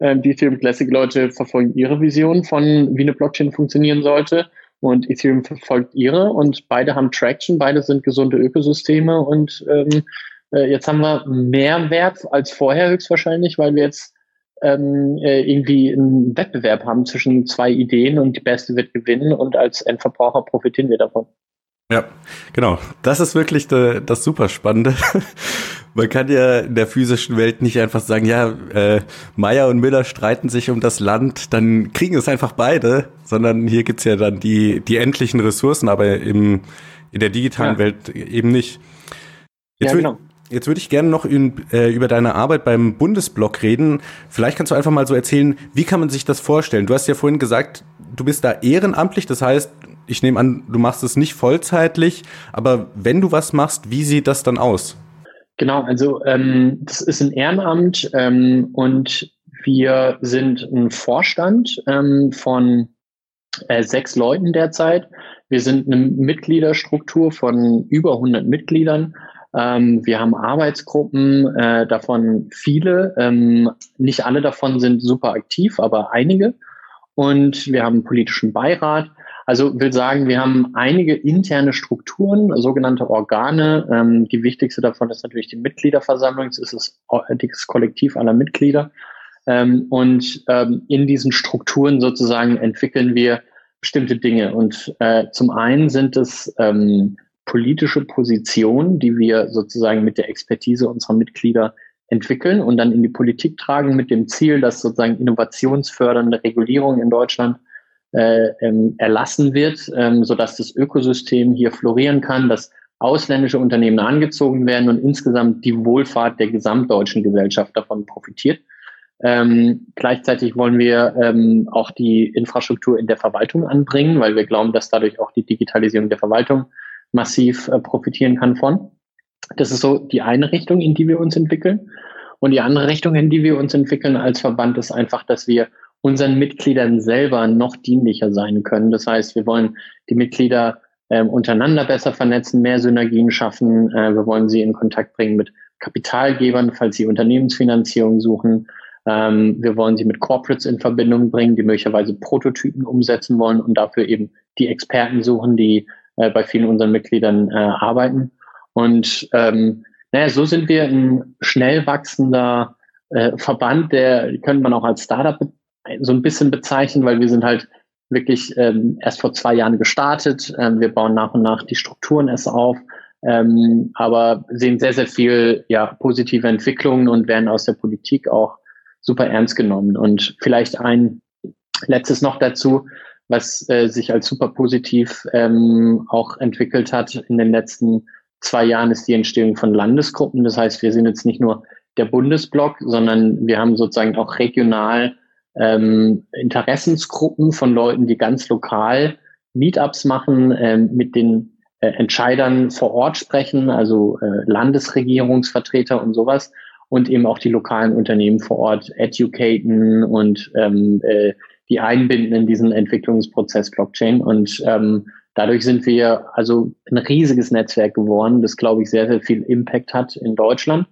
Ähm, die Ethereum Classic Leute verfolgen ihre Vision von, wie eine Blockchain funktionieren sollte. Und Ethereum verfolgt ihre. Und beide haben Traction. Beide sind gesunde Ökosysteme. Und ähm, äh, jetzt haben wir mehr Wert als vorher höchstwahrscheinlich, weil wir jetzt ähm, äh, irgendwie einen Wettbewerb haben zwischen zwei Ideen und die beste wird gewinnen und als Endverbraucher profitieren wir davon. Ja, genau. Das ist wirklich de, das super Spannende. Man kann ja in der physischen Welt nicht einfach sagen, ja, äh, Meyer und Müller streiten sich um das Land, dann kriegen es einfach beide, sondern hier gibt's ja dann die, die endlichen Ressourcen, aber im, in der digitalen ja. Welt eben nicht. Jetzt ja, genau. Jetzt würde ich gerne noch in, äh, über deine Arbeit beim Bundesblock reden. Vielleicht kannst du einfach mal so erzählen, wie kann man sich das vorstellen? Du hast ja vorhin gesagt, du bist da ehrenamtlich, das heißt, ich nehme an, du machst es nicht vollzeitlich, aber wenn du was machst, wie sieht das dann aus? Genau, also ähm, das ist ein Ehrenamt ähm, und wir sind ein Vorstand ähm, von äh, sechs Leuten derzeit. Wir sind eine Mitgliederstruktur von über 100 Mitgliedern ähm, wir haben Arbeitsgruppen, äh, davon viele. Ähm, nicht alle davon sind super aktiv, aber einige. Und wir haben einen politischen Beirat. Also will sagen, wir haben einige interne Strukturen, sogenannte Organe. Ähm, die wichtigste davon ist natürlich die Mitgliederversammlung. Es ist das Kollektiv aller Mitglieder. Ähm, und ähm, in diesen Strukturen sozusagen entwickeln wir bestimmte Dinge. Und äh, zum einen sind es ähm, politische Position, die wir sozusagen mit der Expertise unserer Mitglieder entwickeln und dann in die Politik tragen mit dem Ziel, dass sozusagen innovationsfördernde Regulierung in Deutschland äh, ähm, erlassen wird, ähm, sodass das Ökosystem hier florieren kann, dass ausländische Unternehmen angezogen werden und insgesamt die Wohlfahrt der gesamtdeutschen Gesellschaft davon profitiert. Ähm, gleichzeitig wollen wir ähm, auch die Infrastruktur in der Verwaltung anbringen, weil wir glauben, dass dadurch auch die Digitalisierung der Verwaltung massiv äh, profitieren kann von. Das ist so die eine Richtung, in die wir uns entwickeln. Und die andere Richtung, in die wir uns entwickeln als Verband, ist einfach, dass wir unseren Mitgliedern selber noch dienlicher sein können. Das heißt, wir wollen die Mitglieder äh, untereinander besser vernetzen, mehr Synergien schaffen. Äh, wir wollen sie in Kontakt bringen mit Kapitalgebern, falls sie Unternehmensfinanzierung suchen. Ähm, wir wollen sie mit Corporates in Verbindung bringen, die möglicherweise Prototypen umsetzen wollen und dafür eben die Experten suchen, die äh, bei vielen unseren Mitgliedern äh, arbeiten. Und ähm, naja, so sind wir ein schnell wachsender äh, Verband, der könnte man auch als Startup so ein bisschen bezeichnen, weil wir sind halt wirklich ähm, erst vor zwei Jahren gestartet. Ähm, wir bauen nach und nach die Strukturen erst auf, ähm, aber sehen sehr, sehr viel ja, positive Entwicklungen und werden aus der Politik auch super ernst genommen. Und vielleicht ein letztes noch dazu was äh, sich als super positiv ähm, auch entwickelt hat in den letzten zwei Jahren, ist die Entstehung von Landesgruppen. Das heißt, wir sind jetzt nicht nur der Bundesblock, sondern wir haben sozusagen auch regional ähm, Interessensgruppen von Leuten, die ganz lokal Meetups machen, ähm, mit den äh, Entscheidern vor Ort sprechen, also äh, Landesregierungsvertreter und sowas und eben auch die lokalen Unternehmen vor Ort educaten und ähm, äh, die einbinden in diesen Entwicklungsprozess Blockchain. Und ähm, dadurch sind wir also ein riesiges Netzwerk geworden, das, glaube ich, sehr, sehr viel Impact hat in Deutschland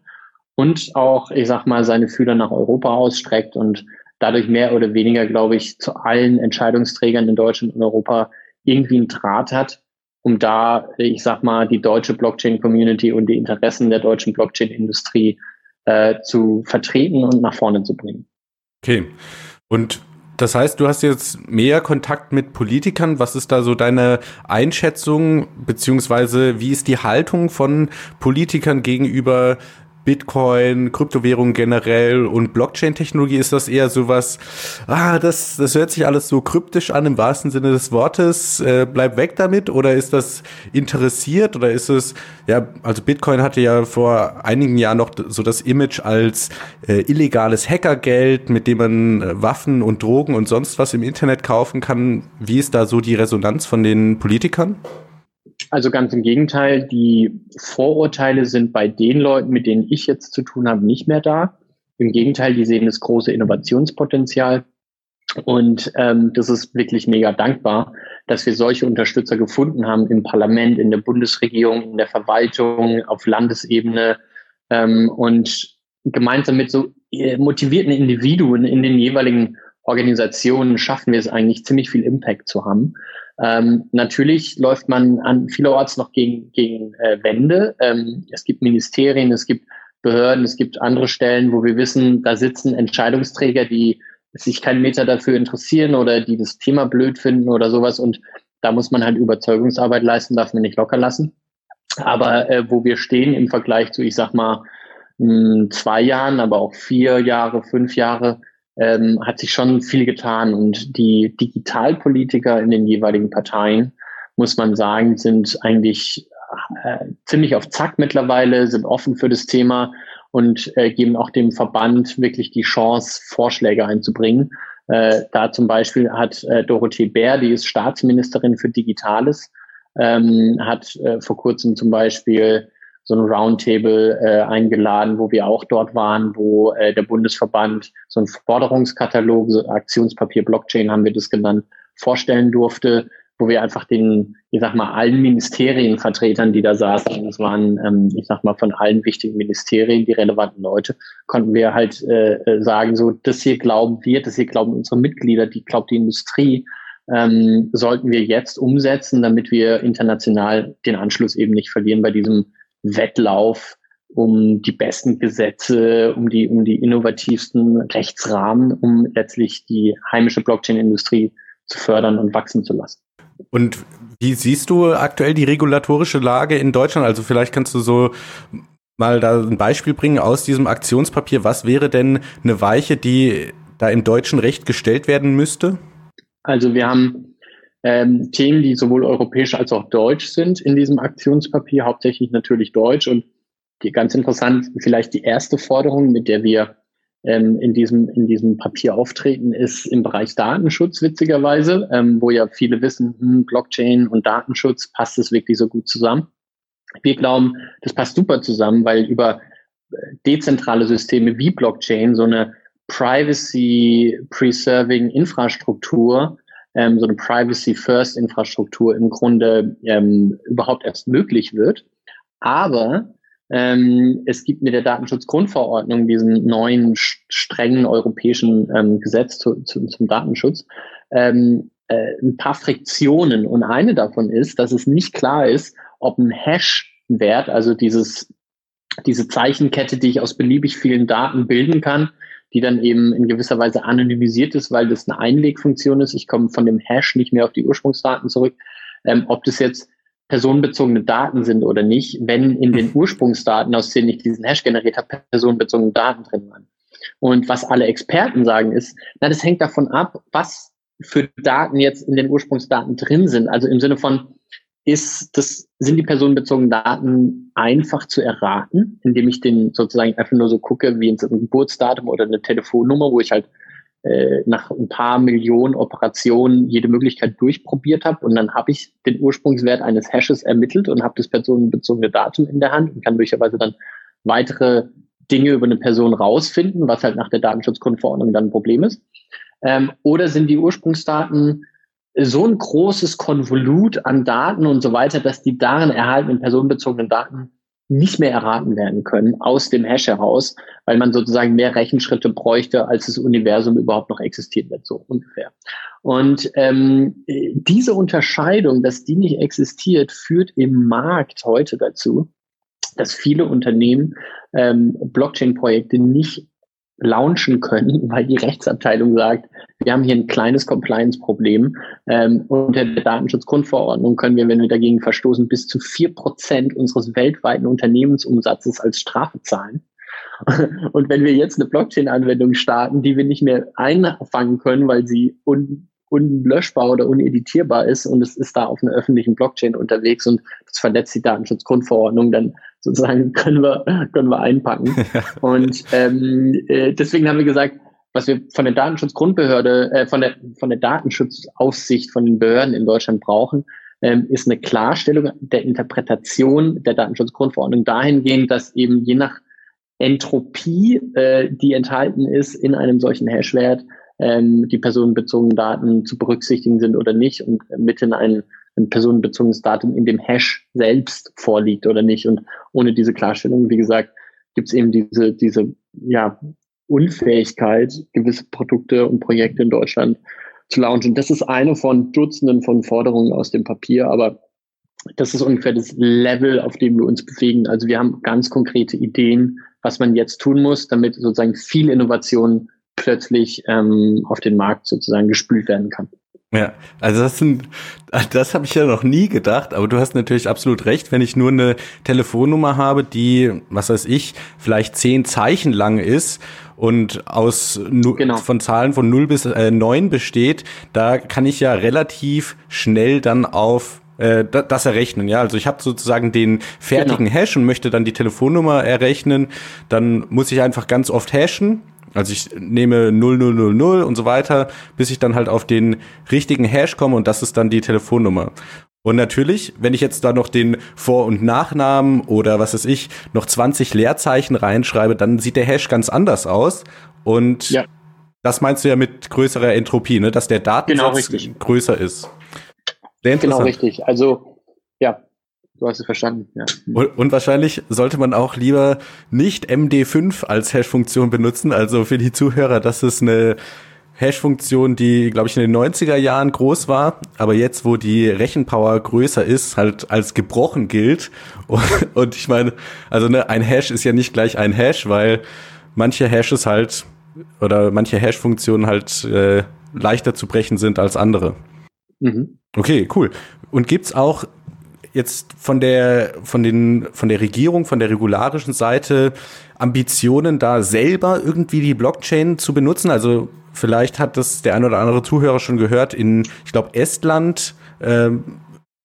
und auch, ich sag mal, seine Fühler nach Europa ausstreckt und dadurch mehr oder weniger, glaube ich, zu allen Entscheidungsträgern in Deutschland und Europa irgendwie einen Draht hat, um da, ich sag mal, die deutsche Blockchain-Community und die Interessen der deutschen Blockchain-Industrie äh, zu vertreten und nach vorne zu bringen. Okay. Und das heißt, du hast jetzt mehr Kontakt mit Politikern. Was ist da so deine Einschätzung, beziehungsweise wie ist die Haltung von Politikern gegenüber Bitcoin, Kryptowährungen generell und Blockchain-Technologie, ist das eher sowas, ah, das, das hört sich alles so kryptisch an im wahrsten Sinne des Wortes, äh, bleib weg damit oder ist das interessiert oder ist es, ja, also Bitcoin hatte ja vor einigen Jahren noch so das Image als äh, illegales Hackergeld, mit dem man äh, Waffen und Drogen und sonst was im Internet kaufen kann. Wie ist da so die Resonanz von den Politikern? Also ganz im Gegenteil, die Vorurteile sind bei den Leuten, mit denen ich jetzt zu tun habe, nicht mehr da. Im Gegenteil, die sehen das große Innovationspotenzial. Und ähm, das ist wirklich mega dankbar, dass wir solche Unterstützer gefunden haben im Parlament, in der Bundesregierung, in der Verwaltung, auf Landesebene ähm, und gemeinsam mit so äh, motivierten Individuen in den jeweiligen Organisationen schaffen wir es eigentlich, ziemlich viel Impact zu haben. Ähm, natürlich läuft man an vielerorts noch gegen, gegen äh, Wände. Ähm, es gibt Ministerien, es gibt Behörden, es gibt andere Stellen, wo wir wissen, da sitzen Entscheidungsträger, die sich keinen Meter dafür interessieren oder die das Thema blöd finden oder sowas. Und da muss man halt Überzeugungsarbeit leisten, darf man nicht locker lassen. Aber äh, wo wir stehen im Vergleich zu, ich sag mal, mh, zwei Jahren, aber auch vier Jahre, fünf Jahre, ähm, hat sich schon viel getan. Und die Digitalpolitiker in den jeweiligen Parteien, muss man sagen, sind eigentlich äh, ziemlich auf Zack mittlerweile, sind offen für das Thema und äh, geben auch dem Verband wirklich die Chance, Vorschläge einzubringen. Äh, da zum Beispiel hat äh, Dorothee Bär, die ist Staatsministerin für Digitales, ähm, hat äh, vor kurzem zum Beispiel so ein Roundtable äh, eingeladen, wo wir auch dort waren, wo äh, der Bundesverband so ein Forderungskatalog, so Aktionspapier Blockchain haben wir das genannt, vorstellen durfte, wo wir einfach den, ich sag mal, allen Ministerienvertretern, die da saßen, das waren, ähm, ich sag mal, von allen wichtigen Ministerien, die relevanten Leute, konnten wir halt äh, äh sagen, so, das hier glauben wir, das hier glauben unsere Mitglieder, die glaubt die Industrie, ähm, sollten wir jetzt umsetzen, damit wir international den Anschluss eben nicht verlieren bei diesem Wettlauf um die besten Gesetze, um die, um die innovativsten Rechtsrahmen, um letztlich die heimische Blockchain-Industrie zu fördern und wachsen zu lassen. Und wie siehst du aktuell die regulatorische Lage in Deutschland? Also vielleicht kannst du so mal da ein Beispiel bringen aus diesem Aktionspapier. Was wäre denn eine Weiche, die da im deutschen Recht gestellt werden müsste? Also wir haben ähm, Themen, die sowohl europäisch als auch deutsch sind in diesem Aktionspapier, hauptsächlich natürlich deutsch. Und die, ganz interessant, vielleicht die erste Forderung, mit der wir ähm, in, diesem, in diesem Papier auftreten, ist im Bereich Datenschutz, witzigerweise, ähm, wo ja viele wissen, hm, Blockchain und Datenschutz, passt es wirklich so gut zusammen? Wir glauben, das passt super zusammen, weil über äh, dezentrale Systeme wie Blockchain so eine Privacy-Preserving Infrastruktur ähm, so eine Privacy-First-Infrastruktur im Grunde ähm, überhaupt erst möglich wird. Aber ähm, es gibt mit der Datenschutzgrundverordnung diesen neuen strengen europäischen ähm, Gesetz zu, zu, zum Datenschutz ähm, äh, ein paar Friktionen. Und eine davon ist, dass es nicht klar ist, ob ein Hash-Wert, also dieses, diese Zeichenkette, die ich aus beliebig vielen Daten bilden kann, die dann eben in gewisser Weise anonymisiert ist, weil das eine Einlegfunktion ist. Ich komme von dem Hash nicht mehr auf die Ursprungsdaten zurück. Ähm, ob das jetzt personenbezogene Daten sind oder nicht, wenn in den Ursprungsdaten, aus denen ich diesen Hash generiert habe, personenbezogene Daten drin waren. Und was alle Experten sagen ist, na, das hängt davon ab, was für Daten jetzt in den Ursprungsdaten drin sind. Also im Sinne von, ist das, sind die personenbezogenen Daten einfach zu erraten, indem ich den sozusagen einfach nur so gucke, wie ein Geburtsdatum oder eine Telefonnummer, wo ich halt äh, nach ein paar Millionen Operationen jede Möglichkeit durchprobiert habe und dann habe ich den Ursprungswert eines Hashes ermittelt und habe das personenbezogene Datum in der Hand und kann möglicherweise dann weitere Dinge über eine Person rausfinden, was halt nach der Datenschutzgrundverordnung dann ein Problem ist. Ähm, oder sind die Ursprungsdaten so ein großes Konvolut an Daten und so weiter, dass die darin erhaltenen personenbezogenen Daten nicht mehr erraten werden können aus dem Hash heraus, weil man sozusagen mehr Rechenschritte bräuchte, als das Universum überhaupt noch existiert wird, so ungefähr. Und ähm, diese Unterscheidung, dass die nicht existiert, führt im Markt heute dazu, dass viele Unternehmen ähm, Blockchain-Projekte nicht launchen können, weil die Rechtsabteilung sagt, wir haben hier ein kleines Compliance-Problem. Ähm, unter der Datenschutzgrundverordnung können wir, wenn wir dagegen verstoßen, bis zu vier Prozent unseres weltweiten Unternehmensumsatzes als Strafe zahlen. Und wenn wir jetzt eine Blockchain-Anwendung starten, die wir nicht mehr einfangen können, weil sie un unlöschbar oder uneditierbar ist und es ist da auf einer öffentlichen Blockchain unterwegs und das verletzt die Datenschutzgrundverordnung, dann sozusagen können wir, können wir einpacken. und ähm, äh, deswegen haben wir gesagt, was wir von der Datenschutzgrundbehörde, äh, von der von der Datenschutzaufsicht von den Behörden in Deutschland brauchen, ähm, ist eine Klarstellung der Interpretation der Datenschutzgrundverordnung dahingehend, dass eben je nach Entropie, äh, die enthalten ist in einem solchen Hashwert, ähm, die personenbezogenen Daten zu berücksichtigen sind oder nicht und mitten ein, ein personenbezogenes Datum in dem Hash selbst vorliegt oder nicht. Und ohne diese Klarstellung, wie gesagt, gibt es eben diese, diese ja, Unfähigkeit, gewisse Produkte und Projekte in Deutschland zu launchen. Das ist eine von Dutzenden von Forderungen aus dem Papier, aber das ist ungefähr das Level, auf dem wir uns bewegen. Also wir haben ganz konkrete Ideen, was man jetzt tun muss, damit sozusagen viel Innovation plötzlich ähm, auf den Markt sozusagen gespült werden kann. Ja, also das sind, das habe ich ja noch nie gedacht, aber du hast natürlich absolut recht, wenn ich nur eine Telefonnummer habe, die, was weiß ich, vielleicht zehn Zeichen lang ist und aus genau. von Zahlen von 0 bis äh, 9 besteht, da kann ich ja relativ schnell dann auf äh, das errechnen. Ja, also ich habe sozusagen den fertigen genau. Hash und möchte dann die Telefonnummer errechnen. Dann muss ich einfach ganz oft hashen also ich nehme 0000 und so weiter, bis ich dann halt auf den richtigen Hash komme und das ist dann die Telefonnummer. Und natürlich, wenn ich jetzt da noch den Vor- und Nachnamen oder was weiß ich, noch 20 Leerzeichen reinschreibe, dann sieht der Hash ganz anders aus. Und ja. das meinst du ja mit größerer Entropie, ne? dass der Datensatz genau größer ist. Sehr genau richtig. Also ja, Du hast es verstanden, ja. Und, und, wahrscheinlich sollte man auch lieber nicht MD5 als Hash-Funktion benutzen. Also für die Zuhörer, das ist eine Hash-Funktion, die, glaube ich, in den 90er Jahren groß war, aber jetzt, wo die Rechenpower größer ist, halt als gebrochen gilt. Und, und ich meine, also ne, ein Hash ist ja nicht gleich ein Hash, weil manche Hashes halt oder manche Hash-Funktionen halt äh, leichter zu brechen sind als andere. Mhm. Okay, cool. Und gibt's auch jetzt von der, von den, von der Regierung, von der regularischen Seite Ambitionen, da selber irgendwie die Blockchain zu benutzen? Also vielleicht hat das der ein oder andere Zuhörer schon gehört. In, ich glaube, Estland äh,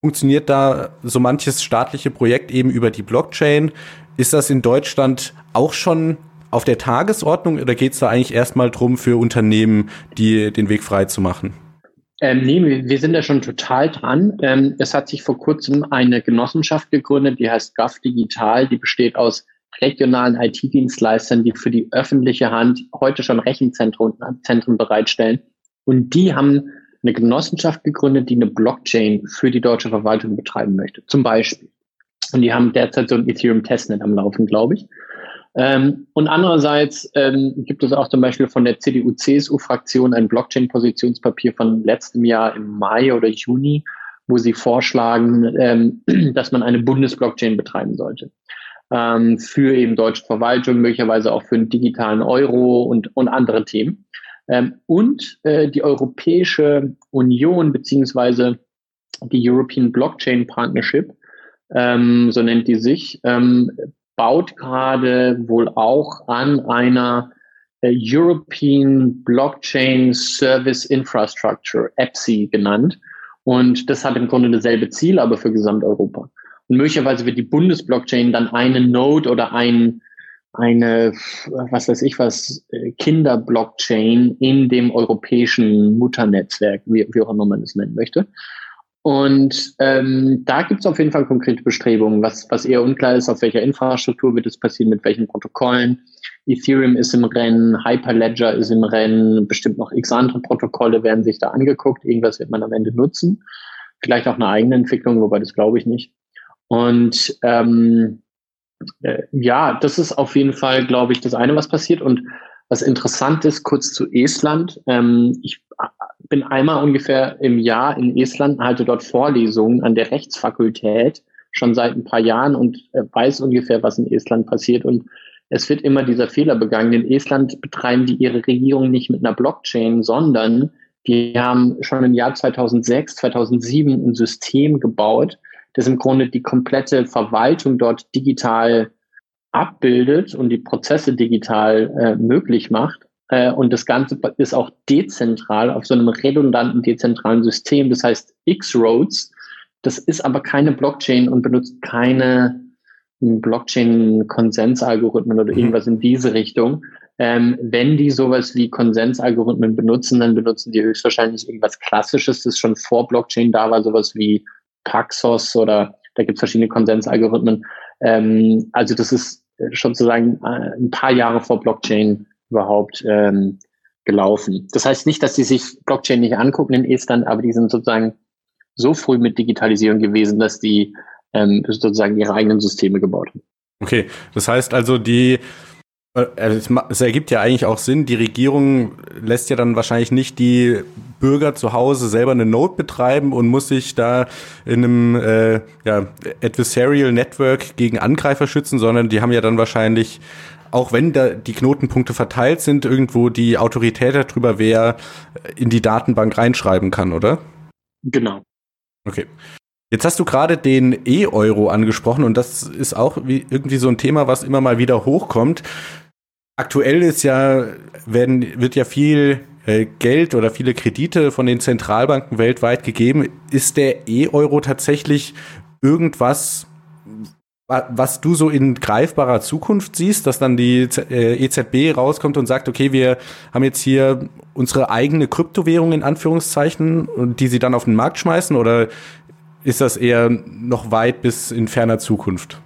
funktioniert da so manches staatliche Projekt eben über die Blockchain. Ist das in Deutschland auch schon auf der Tagesordnung oder geht es da eigentlich erstmal drum, für Unternehmen die, den Weg frei zu machen? Ähm, nee, wir sind da schon total dran. Ähm, es hat sich vor kurzem eine Genossenschaft gegründet, die heißt GAF Digital. Die besteht aus regionalen IT-Dienstleistern, die für die öffentliche Hand heute schon Rechenzentren Zentren bereitstellen. Und die haben eine Genossenschaft gegründet, die eine Blockchain für die deutsche Verwaltung betreiben möchte, zum Beispiel. Und die haben derzeit so ein Ethereum-Testnet am Laufen, glaube ich. Ähm, und andererseits ähm, gibt es auch zum Beispiel von der CDU-CSU-Fraktion ein Blockchain-Positionspapier von letztem Jahr im Mai oder Juni, wo sie vorschlagen, ähm, dass man eine Bundesblockchain betreiben sollte. Ähm, für eben deutsche Verwaltung, möglicherweise auch für einen digitalen Euro und, und andere Themen. Ähm, und äh, die Europäische Union beziehungsweise die European Blockchain Partnership, ähm, so nennt die sich, baut gerade wohl auch an einer äh, European Blockchain Service Infrastructure, EPSI genannt. Und das hat im Grunde dasselbe Ziel, aber für Gesamteuropa. Und möglicherweise wird die Bundesblockchain dann eine Node oder ein, eine, was weiß ich was, äh, Kinderblockchain in dem europäischen Mutternetzwerk, wie, wie auch immer man es nennen möchte. Und ähm, da gibt es auf jeden Fall konkrete Bestrebungen. Was, was eher unklar ist, auf welcher Infrastruktur wird es passieren, mit welchen Protokollen. Ethereum ist im Rennen, Hyperledger ist im Rennen, bestimmt noch x andere Protokolle werden sich da angeguckt. Irgendwas wird man am Ende nutzen. Vielleicht auch eine eigene Entwicklung, wobei das glaube ich nicht. Und ähm, äh, ja, das ist auf jeden Fall, glaube ich, das eine, was passiert. Und was interessant ist, kurz zu Estland. Ähm, ich bin einmal ungefähr im Jahr in Estland, halte dort Vorlesungen an der Rechtsfakultät schon seit ein paar Jahren und äh, weiß ungefähr, was in Estland passiert. Und es wird immer dieser Fehler begangen. In Estland betreiben die ihre Regierung nicht mit einer Blockchain, sondern die haben schon im Jahr 2006, 2007 ein System gebaut, das im Grunde die komplette Verwaltung dort digital abbildet und die Prozesse digital äh, möglich macht. Äh, und das Ganze ist auch dezentral auf so einem redundanten, dezentralen System. Das heißt X-Roads. Das ist aber keine Blockchain und benutzt keine Blockchain-Konsensalgorithmen oder mhm. irgendwas in diese Richtung. Ähm, wenn die sowas wie Konsensalgorithmen benutzen, dann benutzen die höchstwahrscheinlich irgendwas Klassisches, das schon vor Blockchain da war, sowas wie Paxos oder da gibt es verschiedene Konsensalgorithmen. Ähm, also das ist schon sozusagen äh, ein paar Jahre vor Blockchain überhaupt ähm, gelaufen. Das heißt nicht, dass die sich Blockchain nicht angucken in Estland, aber die sind sozusagen so früh mit Digitalisierung gewesen, dass die ähm, sozusagen ihre eigenen Systeme gebaut haben. Okay, das heißt also, die äh, es ergibt ja eigentlich auch Sinn, die Regierung lässt ja dann wahrscheinlich nicht die Bürger zu Hause selber eine Note betreiben und muss sich da in einem äh, ja, Adversarial Network gegen Angreifer schützen, sondern die haben ja dann wahrscheinlich, auch wenn da die Knotenpunkte verteilt sind, irgendwo die Autorität darüber, wer in die Datenbank reinschreiben kann, oder? Genau. Okay. Jetzt hast du gerade den E-Euro angesprochen und das ist auch wie, irgendwie so ein Thema, was immer mal wieder hochkommt. Aktuell ist ja, werden, wird ja viel äh, Geld oder viele Kredite von den Zentralbanken weltweit gegeben. Ist der E-Euro tatsächlich irgendwas, was du so in greifbarer Zukunft siehst, dass dann die EZB äh, e rauskommt und sagt, okay, wir haben jetzt hier unsere eigene Kryptowährung in Anführungszeichen die sie dann auf den Markt schmeißen oder ist das eher noch weit bis in ferner Zukunft?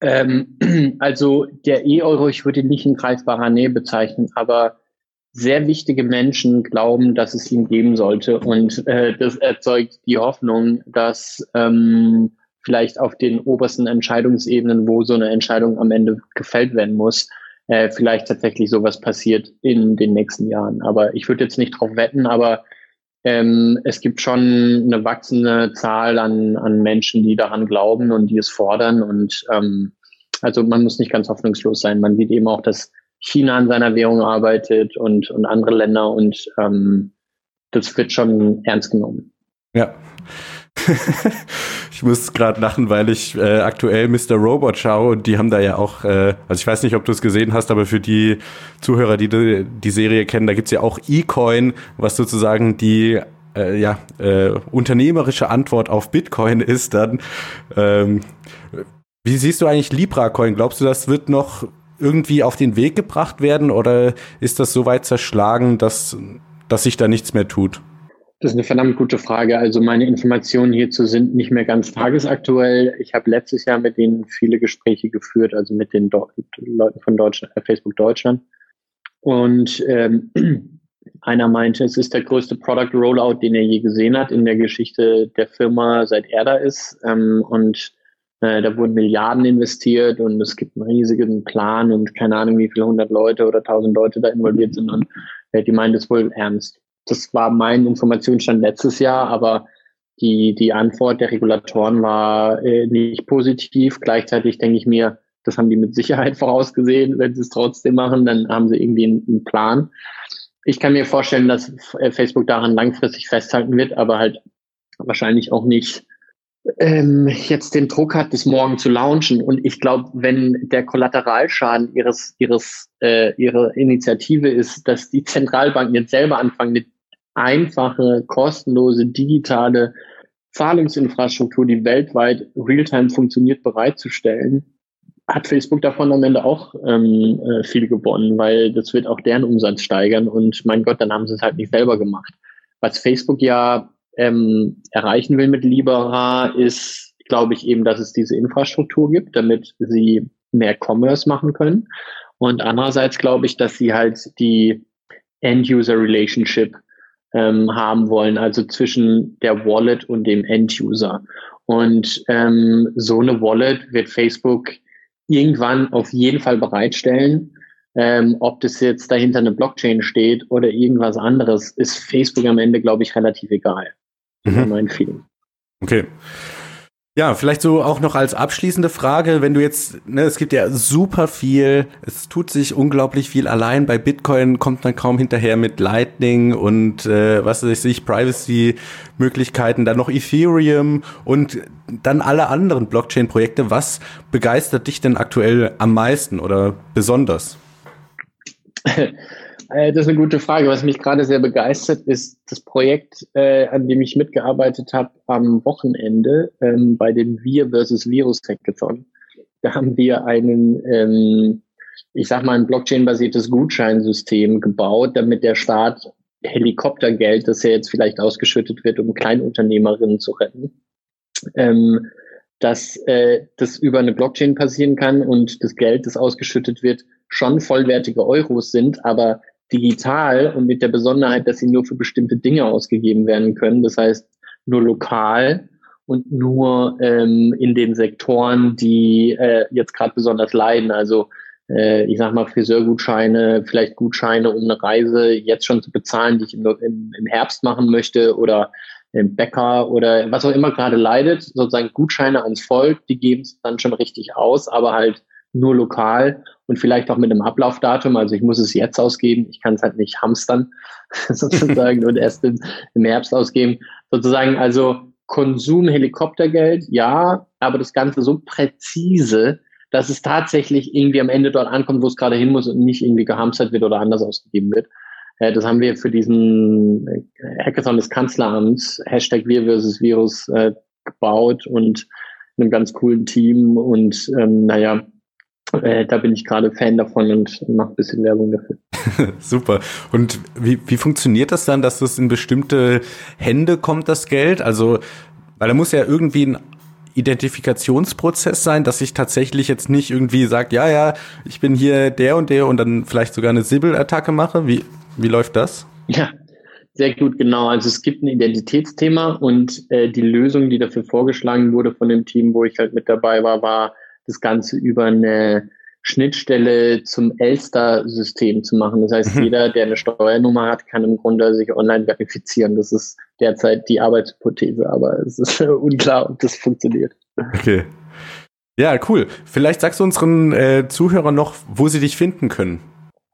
Ähm, also der E-Euro, ich würde ihn nicht in greifbarer Nähe bezeichnen, aber sehr wichtige Menschen glauben, dass es ihn geben sollte. Und äh, das erzeugt die Hoffnung, dass ähm, vielleicht auf den obersten Entscheidungsebenen, wo so eine Entscheidung am Ende gefällt werden muss, äh, vielleicht tatsächlich sowas passiert in den nächsten Jahren. Aber ich würde jetzt nicht drauf wetten, aber ähm, es gibt schon eine wachsende Zahl an, an Menschen, die daran glauben und die es fordern. Und ähm, also man muss nicht ganz hoffnungslos sein. Man sieht eben auch, dass China an seiner Währung arbeitet und, und andere Länder und ähm, das wird schon ernst genommen. Ja. ich muss gerade lachen, weil ich äh, aktuell Mr. Robot schaue und die haben da ja auch, äh, also ich weiß nicht, ob du es gesehen hast, aber für die Zuhörer, die die, die Serie kennen, da gibt's ja auch E-Coin, was sozusagen die äh, ja, äh, unternehmerische Antwort auf Bitcoin ist dann. Ähm, wie siehst du eigentlich Libra Coin? Glaubst du, das wird noch irgendwie auf den Weg gebracht werden oder ist das so weit zerschlagen, dass, dass sich da nichts mehr tut? Das ist eine verdammt gute Frage. Also meine Informationen hierzu sind nicht mehr ganz tagesaktuell. Ich habe letztes Jahr mit denen viele Gespräche geführt, also mit den Do Leuten von Deutschland, äh, Facebook Deutschland. Und ähm, einer meinte, es ist der größte Product Rollout, den er je gesehen hat in der Geschichte der Firma, seit er da ist. Ähm, und äh, da wurden Milliarden investiert und es gibt einen riesigen Plan und keine Ahnung, wie viele hundert Leute oder tausend Leute da involviert sind. Und äh, die meint es wohl ernst das war mein Informationsstand letztes Jahr, aber die, die Antwort der Regulatoren war äh, nicht positiv. Gleichzeitig denke ich mir, das haben die mit Sicherheit vorausgesehen. Wenn sie es trotzdem machen, dann haben sie irgendwie einen, einen Plan. Ich kann mir vorstellen, dass äh, Facebook daran langfristig festhalten wird, aber halt wahrscheinlich auch nicht ähm, jetzt den Druck hat, bis morgen zu launchen. Und ich glaube, wenn der Kollateralschaden ihres, ihres, äh, ihrer Initiative ist, dass die Zentralbanken jetzt selber anfangen, mit einfache, kostenlose, digitale Zahlungsinfrastruktur, die weltweit realtime funktioniert, bereitzustellen, hat Facebook davon am Ende auch ähm, äh, viel gewonnen, weil das wird auch deren Umsatz steigern und mein Gott, dann haben sie es halt nicht selber gemacht. Was Facebook ja ähm, erreichen will mit Libera, ist, glaube ich, eben, dass es diese Infrastruktur gibt, damit sie mehr Commerce machen können. Und andererseits glaube ich, dass sie halt die End-User-Relationship ähm, haben wollen, also zwischen der Wallet und dem End-User. Und ähm, so eine Wallet wird Facebook irgendwann auf jeden Fall bereitstellen. Ähm, ob das jetzt dahinter eine Blockchain steht oder irgendwas anderes, ist Facebook am Ende, glaube ich, relativ egal. Mhm. Mein Feeling. Okay. Ja, vielleicht so auch noch als abschließende Frage, wenn du jetzt, ne, es gibt ja super viel, es tut sich unglaublich viel allein. Bei Bitcoin kommt man kaum hinterher mit Lightning und äh, was weiß ich, Privacy-Möglichkeiten, dann noch Ethereum und dann alle anderen Blockchain-Projekte. Was begeistert dich denn aktuell am meisten oder besonders? Äh, das ist eine gute Frage. Was mich gerade sehr begeistert, ist das Projekt, äh, an dem ich mitgearbeitet habe am Wochenende ähm, bei dem Wir versus Virus Hackathon. Da haben wir einen, ähm, ich sag mal, ein Blockchain-basiertes Gutscheinsystem gebaut, damit der Staat Helikoptergeld, das ja jetzt vielleicht ausgeschüttet wird, um Kleinunternehmerinnen zu retten, ähm, dass äh, das über eine Blockchain passieren kann und das Geld, das ausgeschüttet wird, schon vollwertige Euros sind, aber digital und mit der Besonderheit, dass sie nur für bestimmte Dinge ausgegeben werden können. Das heißt, nur lokal und nur ähm, in den Sektoren, die äh, jetzt gerade besonders leiden. Also äh, ich sag mal Friseurgutscheine, vielleicht Gutscheine, um eine Reise jetzt schon zu bezahlen, die ich im, im, im Herbst machen möchte oder im Bäcker oder was auch immer gerade leidet, sozusagen Gutscheine ans Volk, die geben es dann schon richtig aus, aber halt nur lokal und vielleicht auch mit einem Ablaufdatum. Also ich muss es jetzt ausgeben, ich kann es halt nicht hamstern sozusagen und erst im, im Herbst ausgeben. Sozusagen also Konsum Helikoptergeld, ja, aber das Ganze so präzise, dass es tatsächlich irgendwie am Ende dort ankommt, wo es gerade hin muss und nicht irgendwie gehamstert wird oder anders ausgegeben wird. Äh, das haben wir für diesen äh, Hackathon des Kanzleramts, Hashtag Wir versus Virus, äh, gebaut und einem ganz coolen Team und ähm, naja, äh, da bin ich gerade Fan davon und mache ein bisschen Werbung dafür. Super. Und wie, wie funktioniert das dann, dass das in bestimmte Hände kommt, das Geld? Also, weil da muss ja irgendwie ein Identifikationsprozess sein, dass ich tatsächlich jetzt nicht irgendwie sagt, ja, ja, ich bin hier der und der und dann vielleicht sogar eine Sibyl-Attacke mache. Wie, wie läuft das? Ja, sehr gut, genau. Also es gibt ein Identitätsthema und äh, die Lösung, die dafür vorgeschlagen wurde von dem Team, wo ich halt mit dabei war, war das Ganze über eine Schnittstelle zum Elster-System zu machen. Das heißt, mhm. jeder, der eine Steuernummer hat, kann im Grunde sich online verifizieren. Das ist derzeit die Arbeitshypothese, aber es ist unklar, ob das funktioniert. Okay. Ja, cool. Vielleicht sagst du unseren äh, Zuhörern noch, wo sie dich finden können.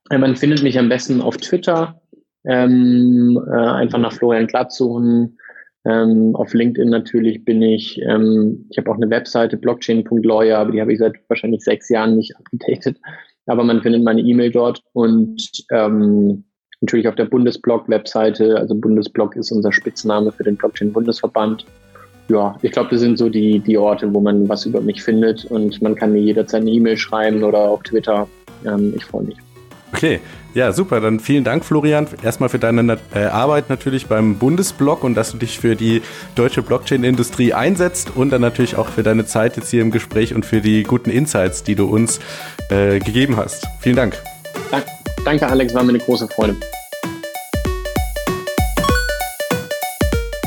Man findet mich am besten auf Twitter. Ähm, äh, einfach nach Florian Glatt suchen. Ähm, auf LinkedIn natürlich bin ich, ähm, ich habe auch eine Webseite, blockchain.lawyer, aber die habe ich seit wahrscheinlich sechs Jahren nicht abgedatet. Aber man findet meine E-Mail dort und ähm, natürlich auf der Bundesblog-Webseite. Also Bundesblog ist unser Spitzname für den Blockchain-Bundesverband. Ja, ich glaube, das sind so die, die Orte, wo man was über mich findet und man kann mir jederzeit eine E-Mail schreiben oder auf Twitter. Ähm, ich freue mich. Okay, ja, super. Dann vielen Dank, Florian, erstmal für deine äh, Arbeit natürlich beim Bundesblock und dass du dich für die deutsche Blockchain-Industrie einsetzt und dann natürlich auch für deine Zeit jetzt hier im Gespräch und für die guten Insights, die du uns äh, gegeben hast. Vielen Dank. Dank, danke, Alex, war mir eine große Freude.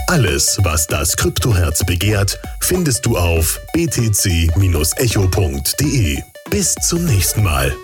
Alles, was das Kryptoherz begehrt, findest du auf btc-echo.de. Bis zum nächsten Mal.